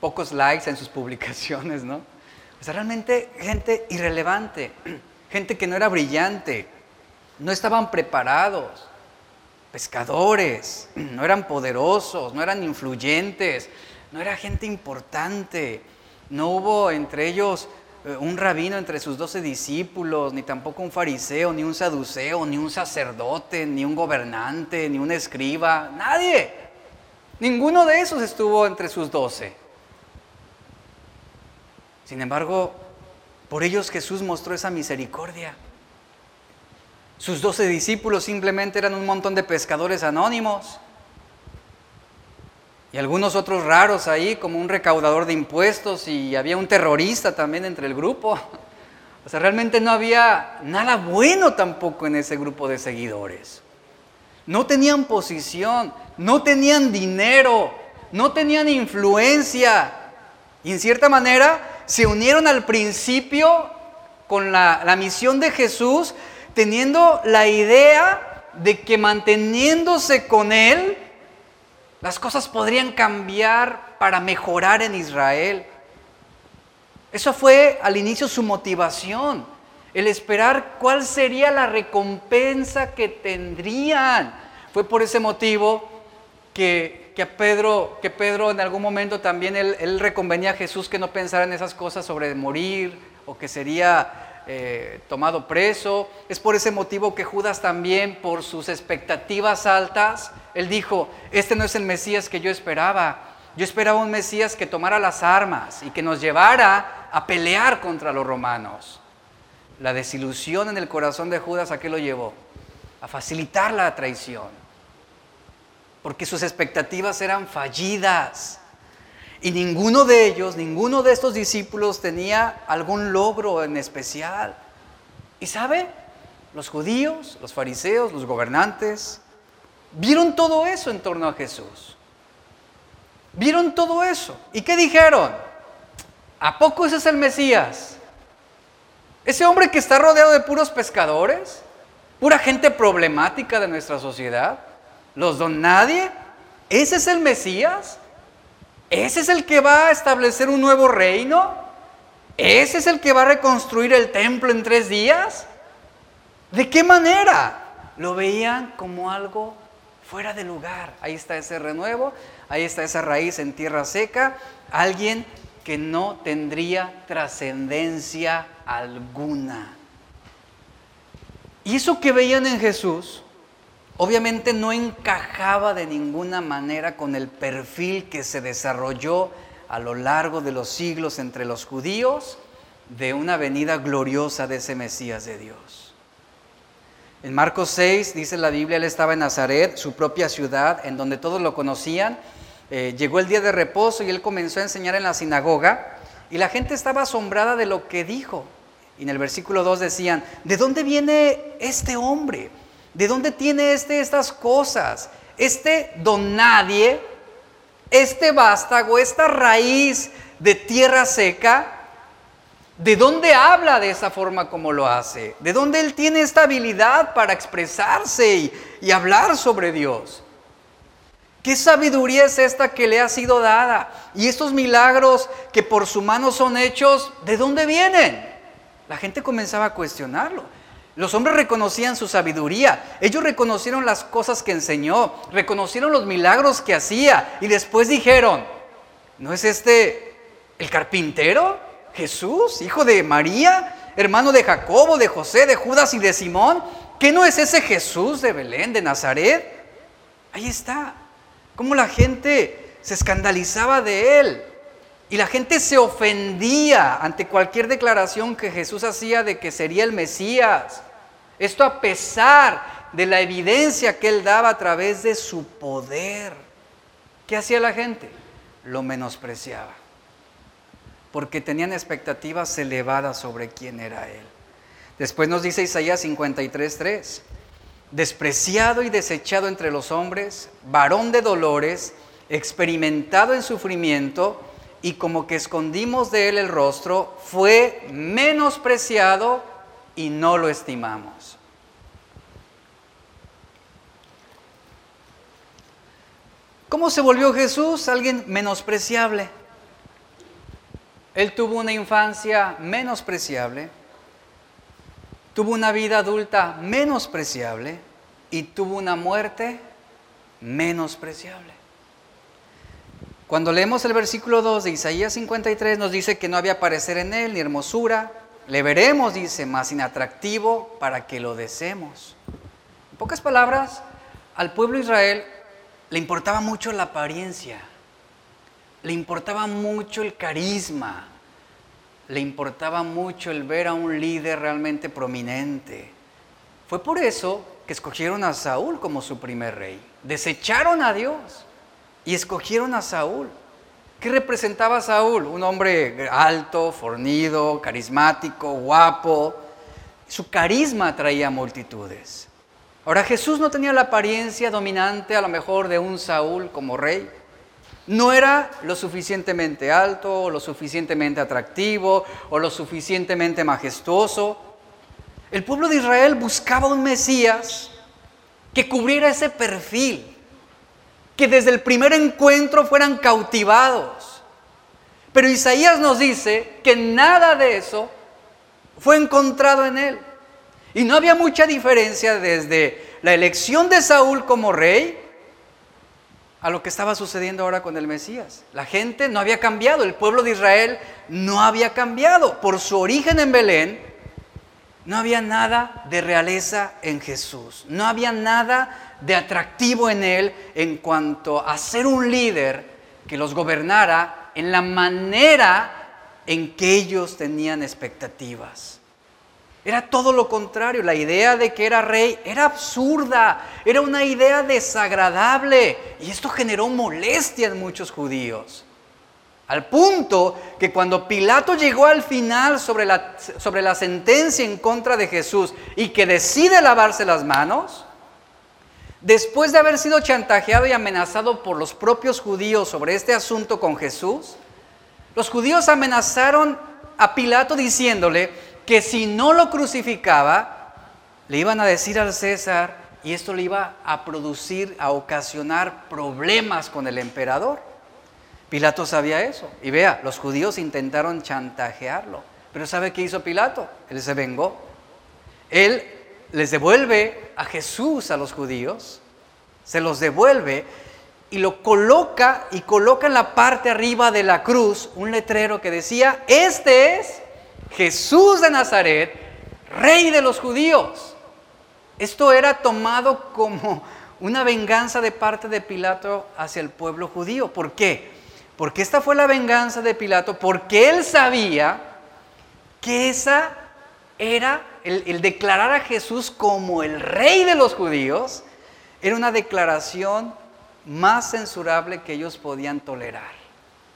pocos likes en sus publicaciones, ¿no? O sea, realmente gente irrelevante, [CLEARS THROAT] gente que no era brillante, no estaban preparados, pescadores, [CLEARS THROAT] no eran poderosos, no eran influyentes, no era gente importante, no hubo entre ellos eh, un rabino entre sus doce discípulos, ni tampoco un fariseo, ni un saduceo, ni un sacerdote, ni un gobernante, ni un escriba, nadie. Ninguno de esos estuvo entre sus doce. Sin embargo, por ellos Jesús mostró esa misericordia. Sus doce discípulos simplemente eran un montón de pescadores anónimos y algunos otros raros ahí, como un recaudador de impuestos y había un terrorista también entre el grupo. [LAUGHS] O sea, realmente no había nada bueno tampoco en ese grupo de seguidores. No tenían posición, no tenían dinero, no tenían influencia. Y en cierta manera se unieron al principio con la, la misión de Jesús, teniendo la idea de que manteniéndose con Él, las cosas podrían cambiar para mejorar en Israel. Eso fue al inicio su motivación, el esperar cuál sería la recompensa que tendrían. Fue por ese motivo que, que Pedro, que Pedro en algún momento también él, reconvenía a Jesús que no pensara en esas cosas sobre morir o que sería eh, tomado preso. Es por ese motivo que Judas también, por sus expectativas altas, él dijo, este no es el Mesías que yo esperaba. Yo esperaba un Mesías que tomara las armas y que nos llevara a pelear contra los romanos. La desilusión en el corazón de Judas, ¿a qué lo llevó? A facilitar la traición. Porque sus expectativas eran fallidas. Y ninguno de ellos, ninguno de estos discípulos tenía algún logro en especial. ¿Y sabe? Los judíos, los fariseos, los gobernantes, vieron todo eso en torno a Jesús. Vieron todo eso. ¿Y qué dijeron? ¿A poco ese es el Mesías? Ese hombre que está rodeado de puros pescadores, pura gente problemática de nuestra sociedad, los don nadie, ¿ese es el Mesías? ¿Ese es el que va a establecer un nuevo reino? ¿Ese es el que va a reconstruir el templo en tres días? ¿De qué manera? Lo veían como algo fuera de lugar. Ahí está ese renuevo, ahí está esa raíz en tierra seca, alguien que no tendría trascendencia alguna. Y eso que veían en Jesús, obviamente no encajaba de ninguna manera con el perfil que se desarrolló a lo largo de los siglos entre los judíos de una venida gloriosa de ese Mesías de Dios. En Marcos 6 dice la Biblia, él estaba en Nazaret, su propia ciudad, en donde todos lo conocían. Eh, llegó el día de reposo y él comenzó a enseñar en la sinagoga y la gente estaba asombrada de lo que dijo. Y en el versículo 2 decían, ¿de dónde viene este hombre? ¿De dónde tiene este estas cosas? Este don nadie, este vástago, esta raíz de tierra seca, ¿De dónde habla de esa forma como lo hace? ¿De dónde él tiene esta habilidad para expresarse y, hablar sobre Dios? ¿Qué sabiduría es esta que le ha sido dada? Y estos milagros que por su mano son hechos, ¿de dónde vienen? La gente comenzaba a cuestionarlo. Los hombres reconocían su sabiduría, ellos reconocieron las cosas que enseñó, reconocieron los milagros que hacía y después dijeron, ¿no es este el carpintero? Jesús, hijo de María, hermano de Jacobo, de José, de Judas y de Simón. ¿Qué no es ese Jesús de Belén, de Nazaret? Ahí está. Cómo la gente se escandalizaba de él. Y la gente se ofendía ante cualquier declaración que Jesús hacía de que sería el Mesías. Esto a pesar de la evidencia que él daba a través de su poder. ¿Qué hacía la gente? Lo menospreciaba, porque tenían expectativas elevadas sobre quién era Él. Después nos dice Isaías 53:3, despreciado y desechado entre los hombres, varón de dolores, experimentado en sufrimiento, y como que escondimos de él el rostro, fue menospreciado y no lo estimamos. ¿Cómo se volvió Jesús? Alguien menospreciable. Él tuvo una infancia menospreciable, tuvo una vida adulta menospreciable y tuvo una muerte menospreciable. Cuando leemos el versículo 2 de Isaías 53 nos dice que no había parecer en él ni hermosura. Le veremos, dice, más inatractivo para que lo deseemos. En pocas palabras, al pueblo de Israel le importaba mucho la apariencia, le importaba mucho el carisma, le importaba mucho el ver a un líder realmente prominente. Fue por eso que escogieron a Saúl como su primer rey. Desecharon a Dios y escogieron a Saúl. ¿Qué representaba Saúl? Un hombre alto, fornido, carismático, guapo. Su carisma atraía multitudes. Ahora Jesús no tenía la apariencia dominante a lo mejor de un Saúl como rey. No era lo suficientemente alto, o lo suficientemente atractivo, o lo suficientemente majestuoso. El pueblo de Israel buscaba un Mesías que cubriera ese perfil que desde el primer encuentro fueran cautivados. Pero Isaías nos dice que nada de eso fue encontrado en él. Y no había mucha diferencia desde la elección de Saúl como rey a lo que estaba sucediendo ahora con el Mesías. La gente no había cambiado, el pueblo de Israel no había cambiado. Por su origen en Belén, no había nada de realeza en Jesús, no había nada de atractivo en él en cuanto a ser un líder que los gobernara en la manera en que ellos tenían expectativas. Era todo lo contrario, la idea de que era rey era absurda, era una idea desagradable y esto generó molestia en muchos judíos. Al punto que cuando Pilato llegó al final sobre la, sobre la sentencia en contra de Jesús y que decide lavarse las manos, después de haber sido chantajeado y amenazado por los propios judíos sobre este asunto con Jesús, los judíos amenazaron a Pilato diciéndole que si no lo crucificaba, le iban a decir al César y esto le iba a producir, a ocasionar problemas con el emperador. Pilato sabía eso. Y vea, los judíos intentaron chantajearlo. Pero ¿sabe qué hizo Pilato? Él se vengó. Él les devuelve a Jesús a los judíos, se los devuelve y lo coloca y coloca en la parte arriba de la cruz un letrero que decía, este es Jesús de Nazaret, rey de los judíos. Esto era tomado como una venganza de parte de Pilato hacia el pueblo judío. ¿Por qué? Porque esta fue la venganza de Pilato, porque él sabía que esa era, el, declarar a Jesús como el rey de los judíos, era una declaración más censurable que ellos podían tolerar.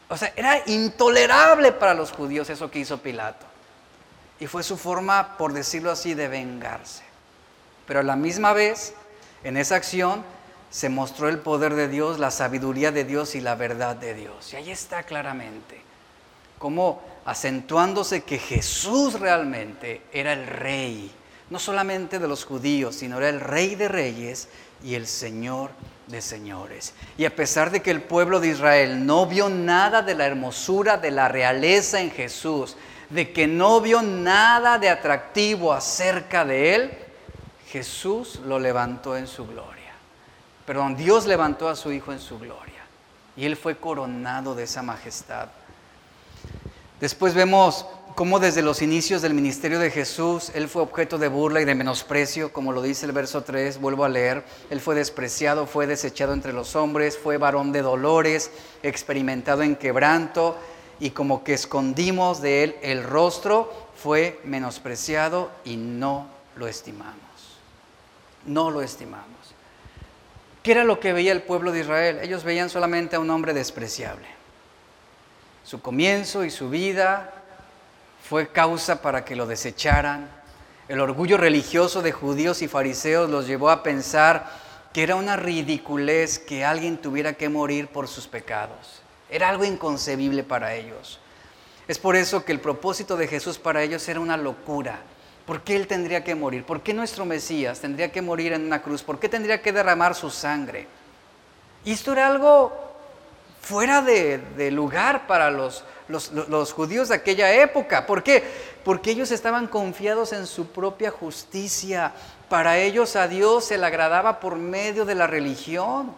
O sea, era intolerable para los judíos eso que hizo Pilato. Y fue su forma, por decirlo así, de vengarse. Pero a la misma vez, en esa acción, se mostró el poder de Dios, la sabiduría de Dios y la verdad de Dios. Y ahí está claramente, como acentuándose que Jesús realmente era el rey, no solamente de los judíos, sino era el rey de reyes y el Señor de señores. Y a pesar de que el pueblo de Israel no vio nada de la hermosura, de la realeza en Jesús, de que no vio nada de atractivo acerca de él, Jesús lo levantó en su gloria perdón, Dios levantó a su Hijo en su gloria y Él fue coronado de esa majestad. Después vemos cómo desde los inicios del ministerio de Jesús, Él fue objeto de burla y de menosprecio, como lo dice el verso 3, vuelvo a leer, Él fue despreciado, fue desechado entre los hombres, fue varón de dolores, experimentado en quebranto, y como que escondimos de Él el rostro, fue menospreciado y no lo estimamos. No lo estimamos. ¿Qué era lo que veía el pueblo de Israel? Ellos veían solamente a un hombre despreciable. Su comienzo y su vida fue causa para que lo desecharan. El orgullo religioso de judíos y fariseos los llevó a pensar que era una ridiculez que alguien tuviera que morir por sus pecados. Era algo inconcebible para ellos. Es por eso que el propósito de Jesús para ellos era una locura. ¿Por qué Él tendría que morir? ¿Por qué nuestro Mesías tendría que morir en una cruz? ¿Por qué tendría que derramar su sangre? Y esto era algo fuera de, lugar para los, los, judíos de aquella época. ¿Por qué? Porque ellos estaban confiados en su propia justicia. Para ellos a Dios se le agradaba por medio de la religión.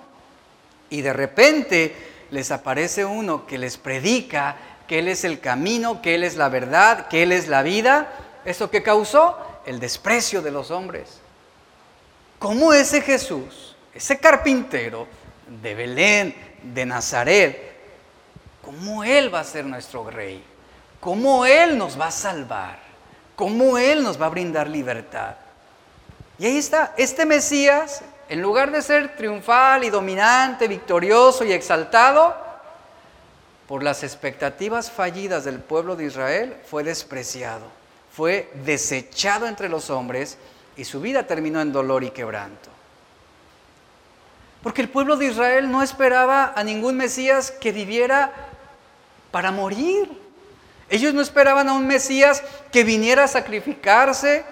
Y de repente les aparece uno que les predica que Él es el camino, que Él es la verdad, que Él es la vida ¿Eso qué causó? El desprecio de los hombres. ¿Cómo ese Jesús, ese carpintero de Belén, de Nazaret, cómo Él va a ser nuestro rey? ¿Cómo Él nos va a salvar? ¿Cómo Él nos va a brindar libertad? Y ahí está, este Mesías, en lugar de ser triunfal y dominante, victorioso y exaltado, por las expectativas fallidas del pueblo de Israel, fue despreciado fue desechado entre los hombres y su vida terminó en dolor y quebranto. Porque el pueblo de Israel no esperaba a ningún Mesías que viviera para morir. Ellos no esperaban a un Mesías que viniera a sacrificarse,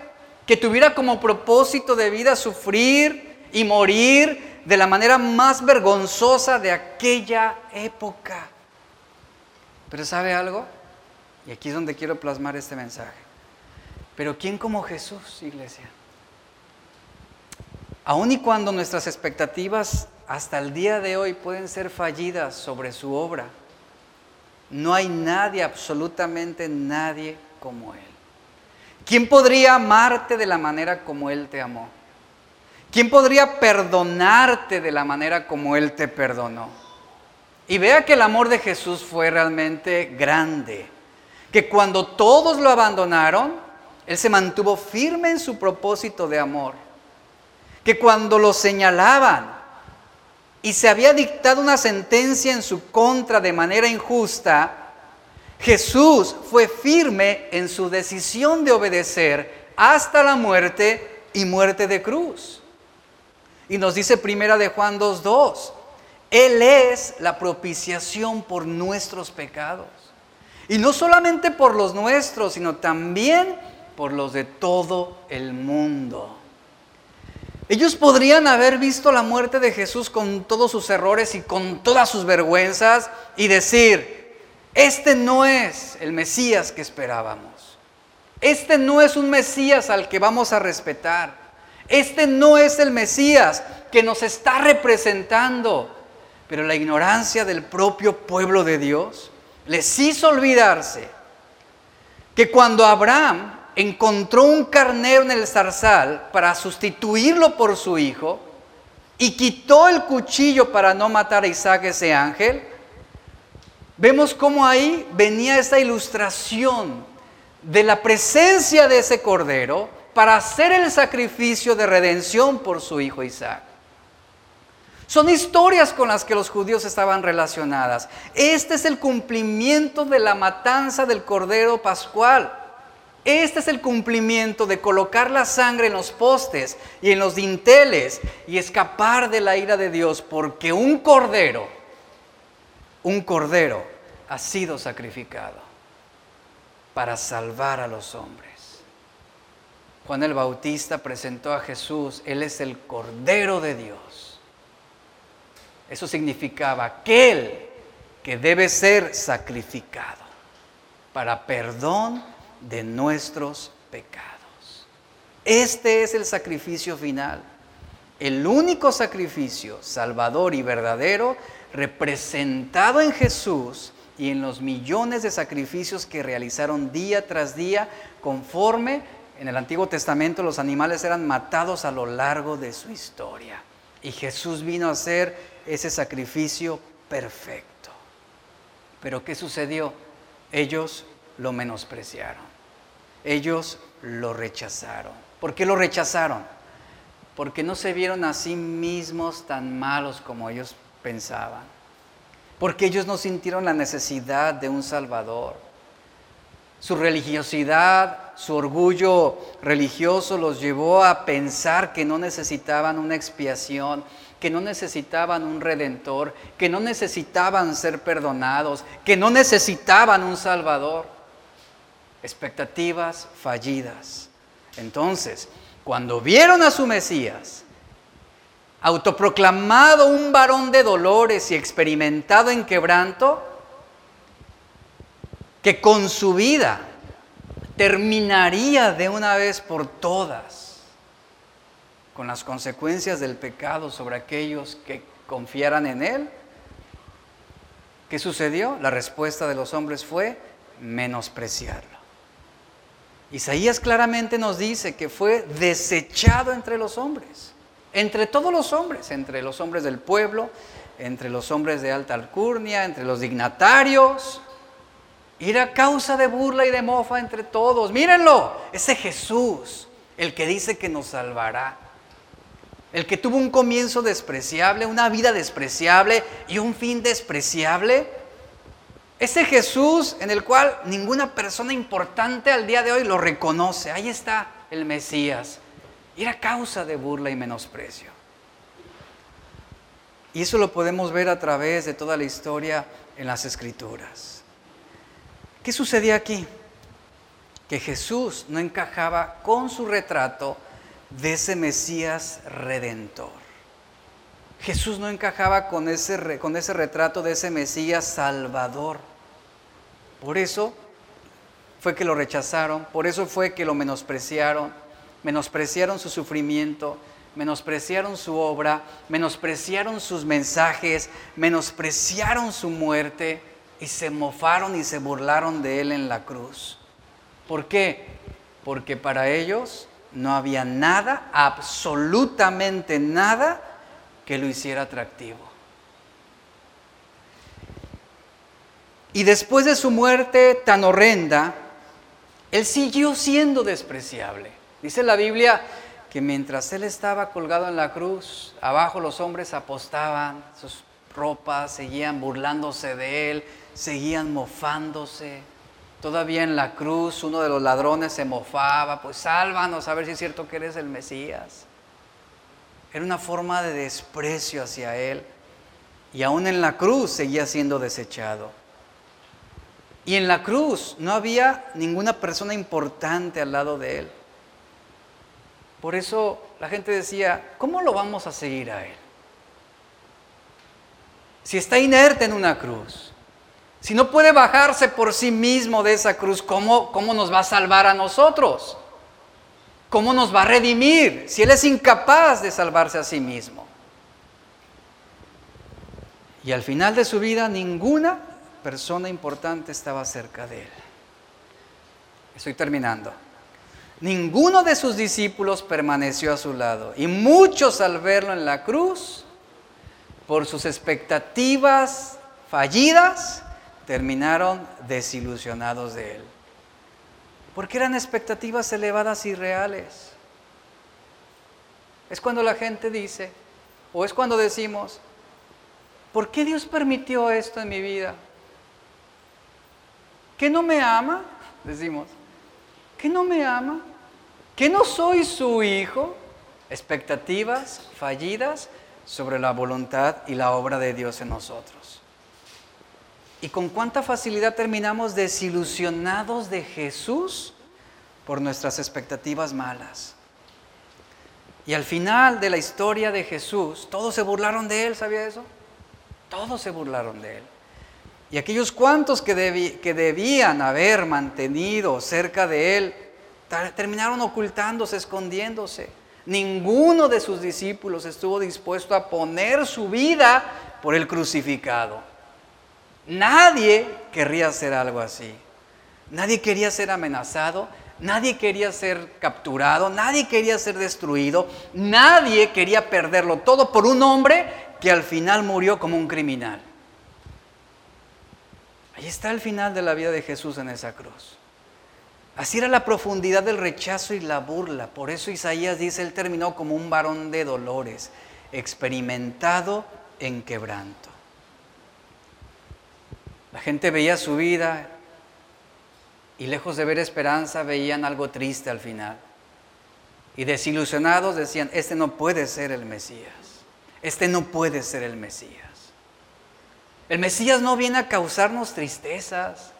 que tuviera como propósito de vida sufrir y morir de la manera más vergonzosa de aquella época. Pero ¿sabe algo? Y aquí es donde quiero plasmar este mensaje. Pero ¿quién como Jesús, iglesia? Aun y cuando nuestras expectativas hasta el día de hoy pueden ser fallidas sobre su obra, no hay nadie, absolutamente nadie como Él. ¿Quién podría amarte de la manera como Él te amó? ¿Quién podría perdonarte de la manera como Él te perdonó? Y vea que el amor de Jesús fue realmente grande, que cuando todos lo abandonaron, él se mantuvo firme en su propósito de amor. Que cuando lo señalaban y se había dictado una sentencia en su contra de manera injusta, Jesús fue firme en su decisión de obedecer hasta la muerte y muerte de cruz. Y nos dice primera de Juan 2.2, Él es la propiciación por nuestros pecados. Y no solamente por los nuestros, sino también por los de todo el mundo. Ellos podrían haber visto la muerte de Jesús con todos sus errores y con todas sus vergüenzas y decir, este no es el Mesías que esperábamos. Este no es un Mesías al que vamos a respetar. Este no es el Mesías que nos está representando. Pero la ignorancia del propio pueblo de Dios les hizo olvidarse que cuando Abraham encontró un carnero en el zarzal para sustituirlo por su hijo y quitó el cuchillo para no matar a Isaac, ese ángel, vemos cómo ahí venía esa ilustración de la presencia de ese cordero para hacer el sacrificio de redención por su hijo Isaac. Son historias con las que los judíos estaban relacionadas. Este es el cumplimiento de la matanza del cordero pascual. Este es el cumplimiento de colocar la sangre en los postes y en los dinteles y escapar de la ira de Dios, porque un cordero, un cordero ha sido sacrificado para salvar a los hombres. Juan el Bautista presentó a Jesús, Él es el Cordero de Dios. Eso significaba aquel que debe ser sacrificado para perdón de nuestros pecados. Este es el sacrificio final, el único sacrificio salvador y verdadero representado en Jesús y en los millones de sacrificios que realizaron día tras día conforme en el Antiguo Testamento los animales eran matados a lo largo de su historia. Y Jesús vino a hacer ese sacrificio perfecto. Pero ¿qué sucedió? Ellos lo menospreciaron. Ellos lo rechazaron. ¿Por qué lo rechazaron? porque no se vieron a sí mismos tan malos como ellos pensaban, porque ellos no sintieron la necesidad de un Salvador. Su religiosidad, su orgullo religioso los llevó a pensar que no necesitaban una expiación, que no necesitaban un redentor, que no necesitaban ser perdonados, que no necesitaban un Salvador. Expectativas fallidas. Entonces, cuando vieron a su Mesías, autoproclamado un varón de dolores y experimentado en quebranto, que con su vida terminaría de una vez por todas con las consecuencias del pecado sobre aquellos que confiaran en Él. ¿Qué sucedió? La respuesta de los hombres fue menospreciarlo. Isaías claramente nos dice que fue desechado entre los hombres, entre todos los hombres, entre los hombres del pueblo, entre los hombres de alta alcurnia, entre los dignatarios. Era causa de burla y de mofa entre todos. Mírenlo, ese Jesús, el que dice que nos salvará. El que tuvo un comienzo despreciable, una vida despreciable y un fin despreciable ese Jesús en el cual ninguna persona importante al día de hoy lo reconoce. Ahí está el Mesías. Era causa de burla y menosprecio. Y eso lo podemos ver a través de toda la historia en las escrituras. ¿Qué sucedía aquí? Que Jesús no encajaba con su retrato de ese Mesías redentor. Jesús no encajaba con ese, con ese retrato de ese Mesías salvador. Por eso fue que lo rechazaron, por eso fue que lo menospreciaron, menospreciaron su sufrimiento, menospreciaron su obra, menospreciaron sus mensajes, menospreciaron su muerte y se mofaron y se burlaron de él en la cruz. ¿Por qué? Porque para ellos no había nada, absolutamente nada, que lo hiciera atractivo. Y después de su muerte tan horrenda, él siguió siendo despreciable. Dice la Biblia que mientras él estaba colgado en la cruz, abajo los hombres apostaban sus seguían burlándose de él, seguían mofándose. Todavía en la cruz uno de los ladrones se mofaba, pues sálvanos a ver si es cierto que eres el Mesías. Era una forma de desprecio hacia Él. Y aún en la cruz seguía siendo desechado. Y en la cruz no había ninguna persona importante al lado de Él. Por eso la gente decía, ¿cómo lo vamos a seguir a Él? Si está inerte en una cruz, si no puede bajarse por sí mismo de esa cruz, ¿cómo, cómo nos va a salvar a nosotros? ¿Cómo nos va a redimir si Él es incapaz de salvarse a sí mismo? Y al final de su vida ninguna persona importante estaba cerca de Él. Estoy terminando. Ninguno de sus discípulos permaneció a su lado y muchos al verlo en la cruz, por sus expectativas fallidas, terminaron desilusionados de Él. Porque eran expectativas elevadas y reales. Es cuando la gente dice, o es cuando decimos, ¿por qué Dios permitió esto en mi vida? ¿Que no me ama? Decimos, ¿que no me ama? ¿Que no soy su hijo? Expectativas fallidas sobre la voluntad y la obra de Dios en nosotros. Y con cuánta facilidad terminamos desilusionados de Jesús por nuestras expectativas malas. Y al final de la historia de Jesús, todos se burlaron de él, ¿sabía eso? Todos se burlaron de él. Y aquellos cuantos que, que debían haber mantenido cerca de él, terminaron ocultándose, escondiéndose. Ninguno de sus discípulos estuvo dispuesto a poner su vida por el crucificado. Nadie querría hacer algo así. Nadie quería ser amenazado, nadie quería ser capturado, nadie quería ser destruido, nadie quería perderlo todo por un hombre que al final murió como un criminal. Ahí está el final de la vida de Jesús en esa cruz. Así era la profundidad del rechazo y la burla. Por eso Isaías dice, él terminó como un varón de dolores, experimentado en quebranto. La gente veía su vida y lejos de ver esperanza veían algo triste al final. Y desilusionados decían, este no puede ser el Mesías. Este no puede ser el Mesías. El Mesías no viene a causarnos tristezas.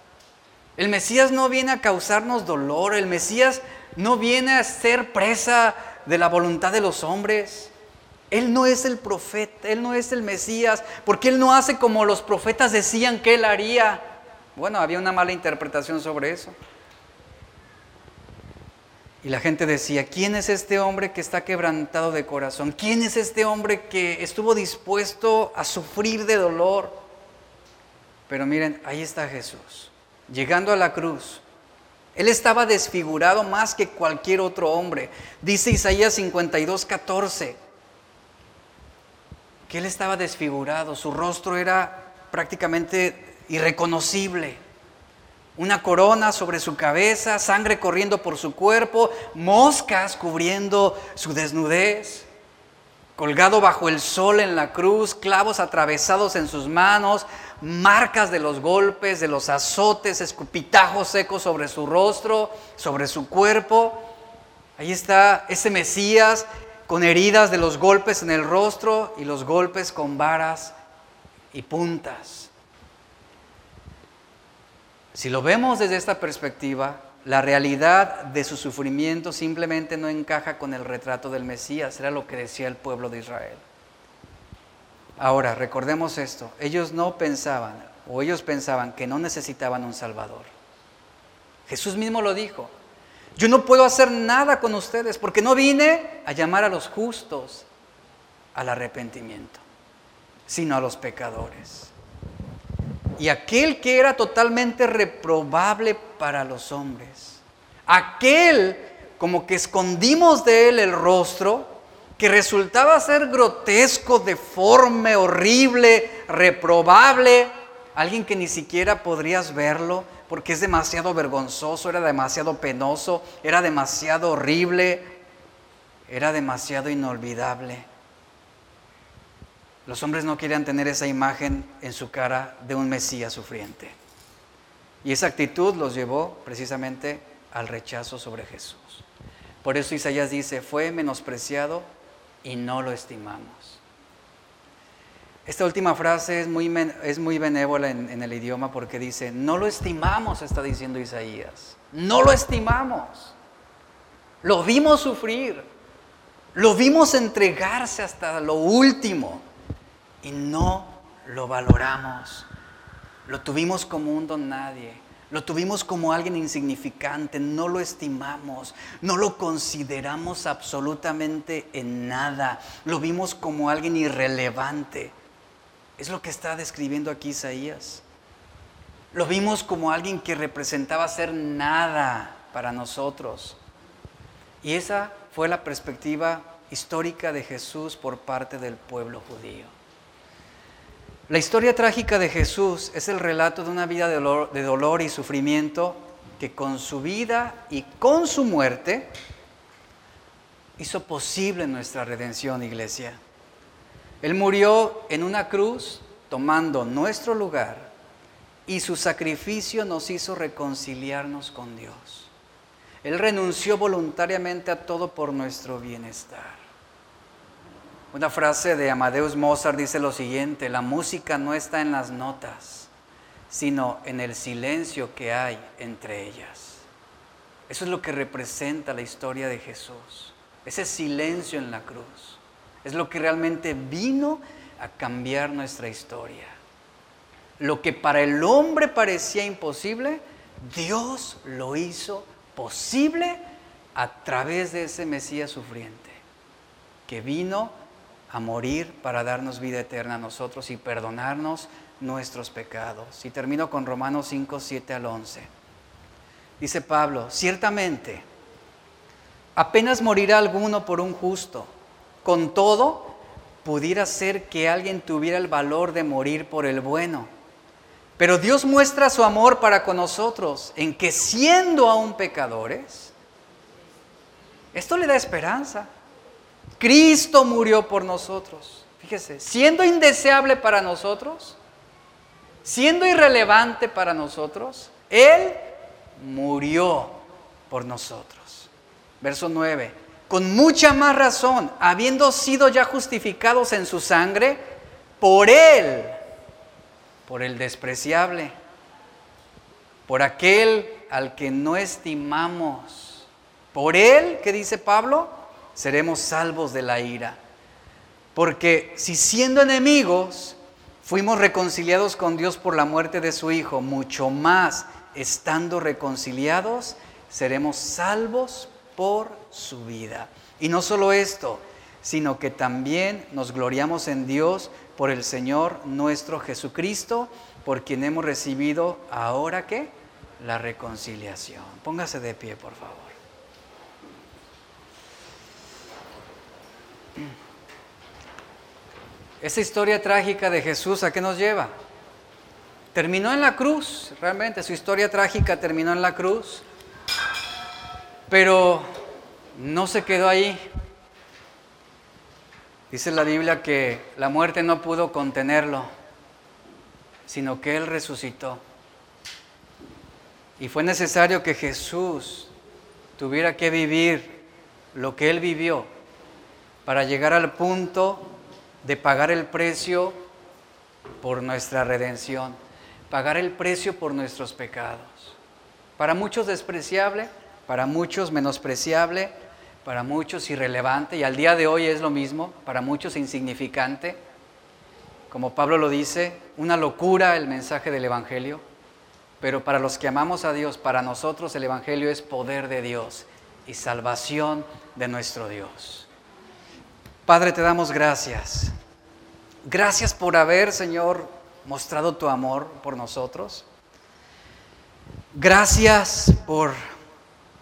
El Mesías no viene a causarnos dolor. El Mesías no viene a ser presa de la voluntad de los hombres. Él no es el profeta, Él no es el Mesías, porque Él no hace como los profetas decían que Él haría. Bueno, había una mala interpretación sobre eso. Y la gente decía, ¿quién es este hombre que está quebrantado de corazón? ¿Quién es este hombre que estuvo dispuesto a sufrir de dolor? Pero miren, ahí está Jesús, llegando a la cruz. Él estaba desfigurado más que cualquier otro hombre. Dice Isaías 52, 14, que él estaba desfigurado, su rostro era prácticamente irreconocible una corona sobre su cabeza, sangre corriendo por su cuerpo, moscas cubriendo su desnudez, colgado bajo el sol en la cruz, clavos atravesados en sus manos, marcas de los golpes, de los azotes, escupitajos secos sobre su rostro, sobre su cuerpo. Ahí está ese Mesías con heridas de los golpes en el rostro y los golpes con varas y puntas. Si lo vemos desde esta perspectiva, la realidad de su sufrimiento simplemente no encaja con el retrato del Mesías, era lo que decía el pueblo de Israel. Ahora, recordemos esto, ellos no pensaban, o ellos pensaban que no necesitaban un Salvador. Jesús mismo lo dijo, yo no puedo hacer nada con ustedes porque no vine a llamar a los justos al arrepentimiento, sino a los pecadores. Y aquel que era totalmente reprobable para los hombres, aquel como que escondimos de él el rostro, que resultaba ser grotesco, deforme, horrible, reprobable, alguien que ni siquiera podrías verlo porque es demasiado vergonzoso, era demasiado penoso, era demasiado horrible, era demasiado inolvidable. Los hombres no querían tener esa imagen en su cara de un Mesías sufriente. Y esa actitud los llevó precisamente al rechazo sobre Jesús. Por eso Isaías dice, fue menospreciado y no lo estimamos. Esta última frase es muy, es muy benévola en, en el idioma porque dice, no lo estimamos, está diciendo Isaías. No lo estimamos. Lo vimos sufrir. Lo vimos entregarse hasta lo último y no lo valoramos. Lo tuvimos como un don nadie. Lo tuvimos como alguien insignificante, no lo estimamos, no lo consideramos absolutamente en nada, lo vimos como alguien irrelevante. Es lo que está describiendo aquí Isaías. Lo vimos como alguien que representaba ser nada para nosotros. Y esa fue la perspectiva histórica de Jesús por parte del pueblo judío. La historia trágica de Jesús es el relato de una vida de dolor, y sufrimiento que con su vida y con su muerte hizo posible nuestra redención, iglesia. Él murió en una cruz tomando nuestro lugar y su sacrificio nos hizo reconciliarnos con Dios. Él renunció voluntariamente a todo por nuestro bienestar. Una frase de Amadeus Mozart dice lo siguiente, la música no está en las notas, sino en el silencio que hay entre ellas. Eso es lo que representa la historia de Jesús, ese silencio en la cruz. Es lo que realmente vino a cambiar nuestra historia. Lo que para el hombre parecía imposible, Dios lo hizo posible a través de ese Mesías sufriente, que vino a morir para darnos vida eterna a nosotros y perdonarnos nuestros pecados. Y termino con Romanos 5, 7 al 11. Dice Pablo, ciertamente, apenas morirá alguno por un justo. Con todo, pudiera ser que alguien tuviera el valor de morir por el bueno. Pero Dios muestra su amor para con nosotros en que siendo aún pecadores, esto le da esperanza. Cristo murió por nosotros. Fíjese, siendo indeseable para nosotros, siendo irrelevante para nosotros, Él murió por nosotros. Verso 9. Con mucha más razón, habiendo sido ya justificados en su sangre, por Él, por el despreciable, por aquel al que no estimamos, por Él, que dice Pablo, seremos salvos de la ira. Porque si siendo enemigos fuimos reconciliados con Dios por la muerte de su Hijo, mucho más estando reconciliados, seremos salvos por su vida. Y no solo esto, sino que también nos gloriamos en Dios por el Señor nuestro Jesucristo, por quien hemos recibido ahora que la reconciliación. Póngase de pie, por favor. Esa historia trágica de Jesús, ¿a qué nos lleva? Terminó en la cruz, realmente su historia trágica terminó en la cruz, pero no se quedó ahí. Dice la Biblia que la muerte no pudo contenerlo, sino que Él resucitó. Y fue necesario que Jesús tuviera que vivir lo que Él vivió para llegar al punto de pagar el precio por nuestra redención, pagar el precio por nuestros pecados. Para muchos despreciable, para muchos menospreciable, para muchos irrelevante y al día de hoy es lo mismo, para muchos insignificante. Como Pablo lo dice, una locura el mensaje del Evangelio, pero para los que amamos a Dios, para nosotros el Evangelio es poder de Dios y salvación de nuestro Dios. Padre, te damos gracias. Gracias por haber, Señor, mostrado tu amor por nosotros. Gracias por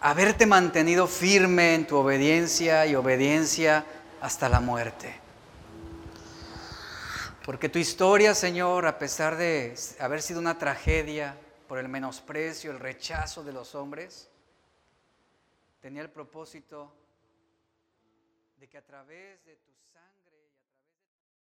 haberte mantenido firme en tu obediencia y obediencia hasta la muerte. Porque tu historia, Señor, a pesar de haber sido una tragedia por el menosprecio, el rechazo de los hombres, tenía el propósito que a través de.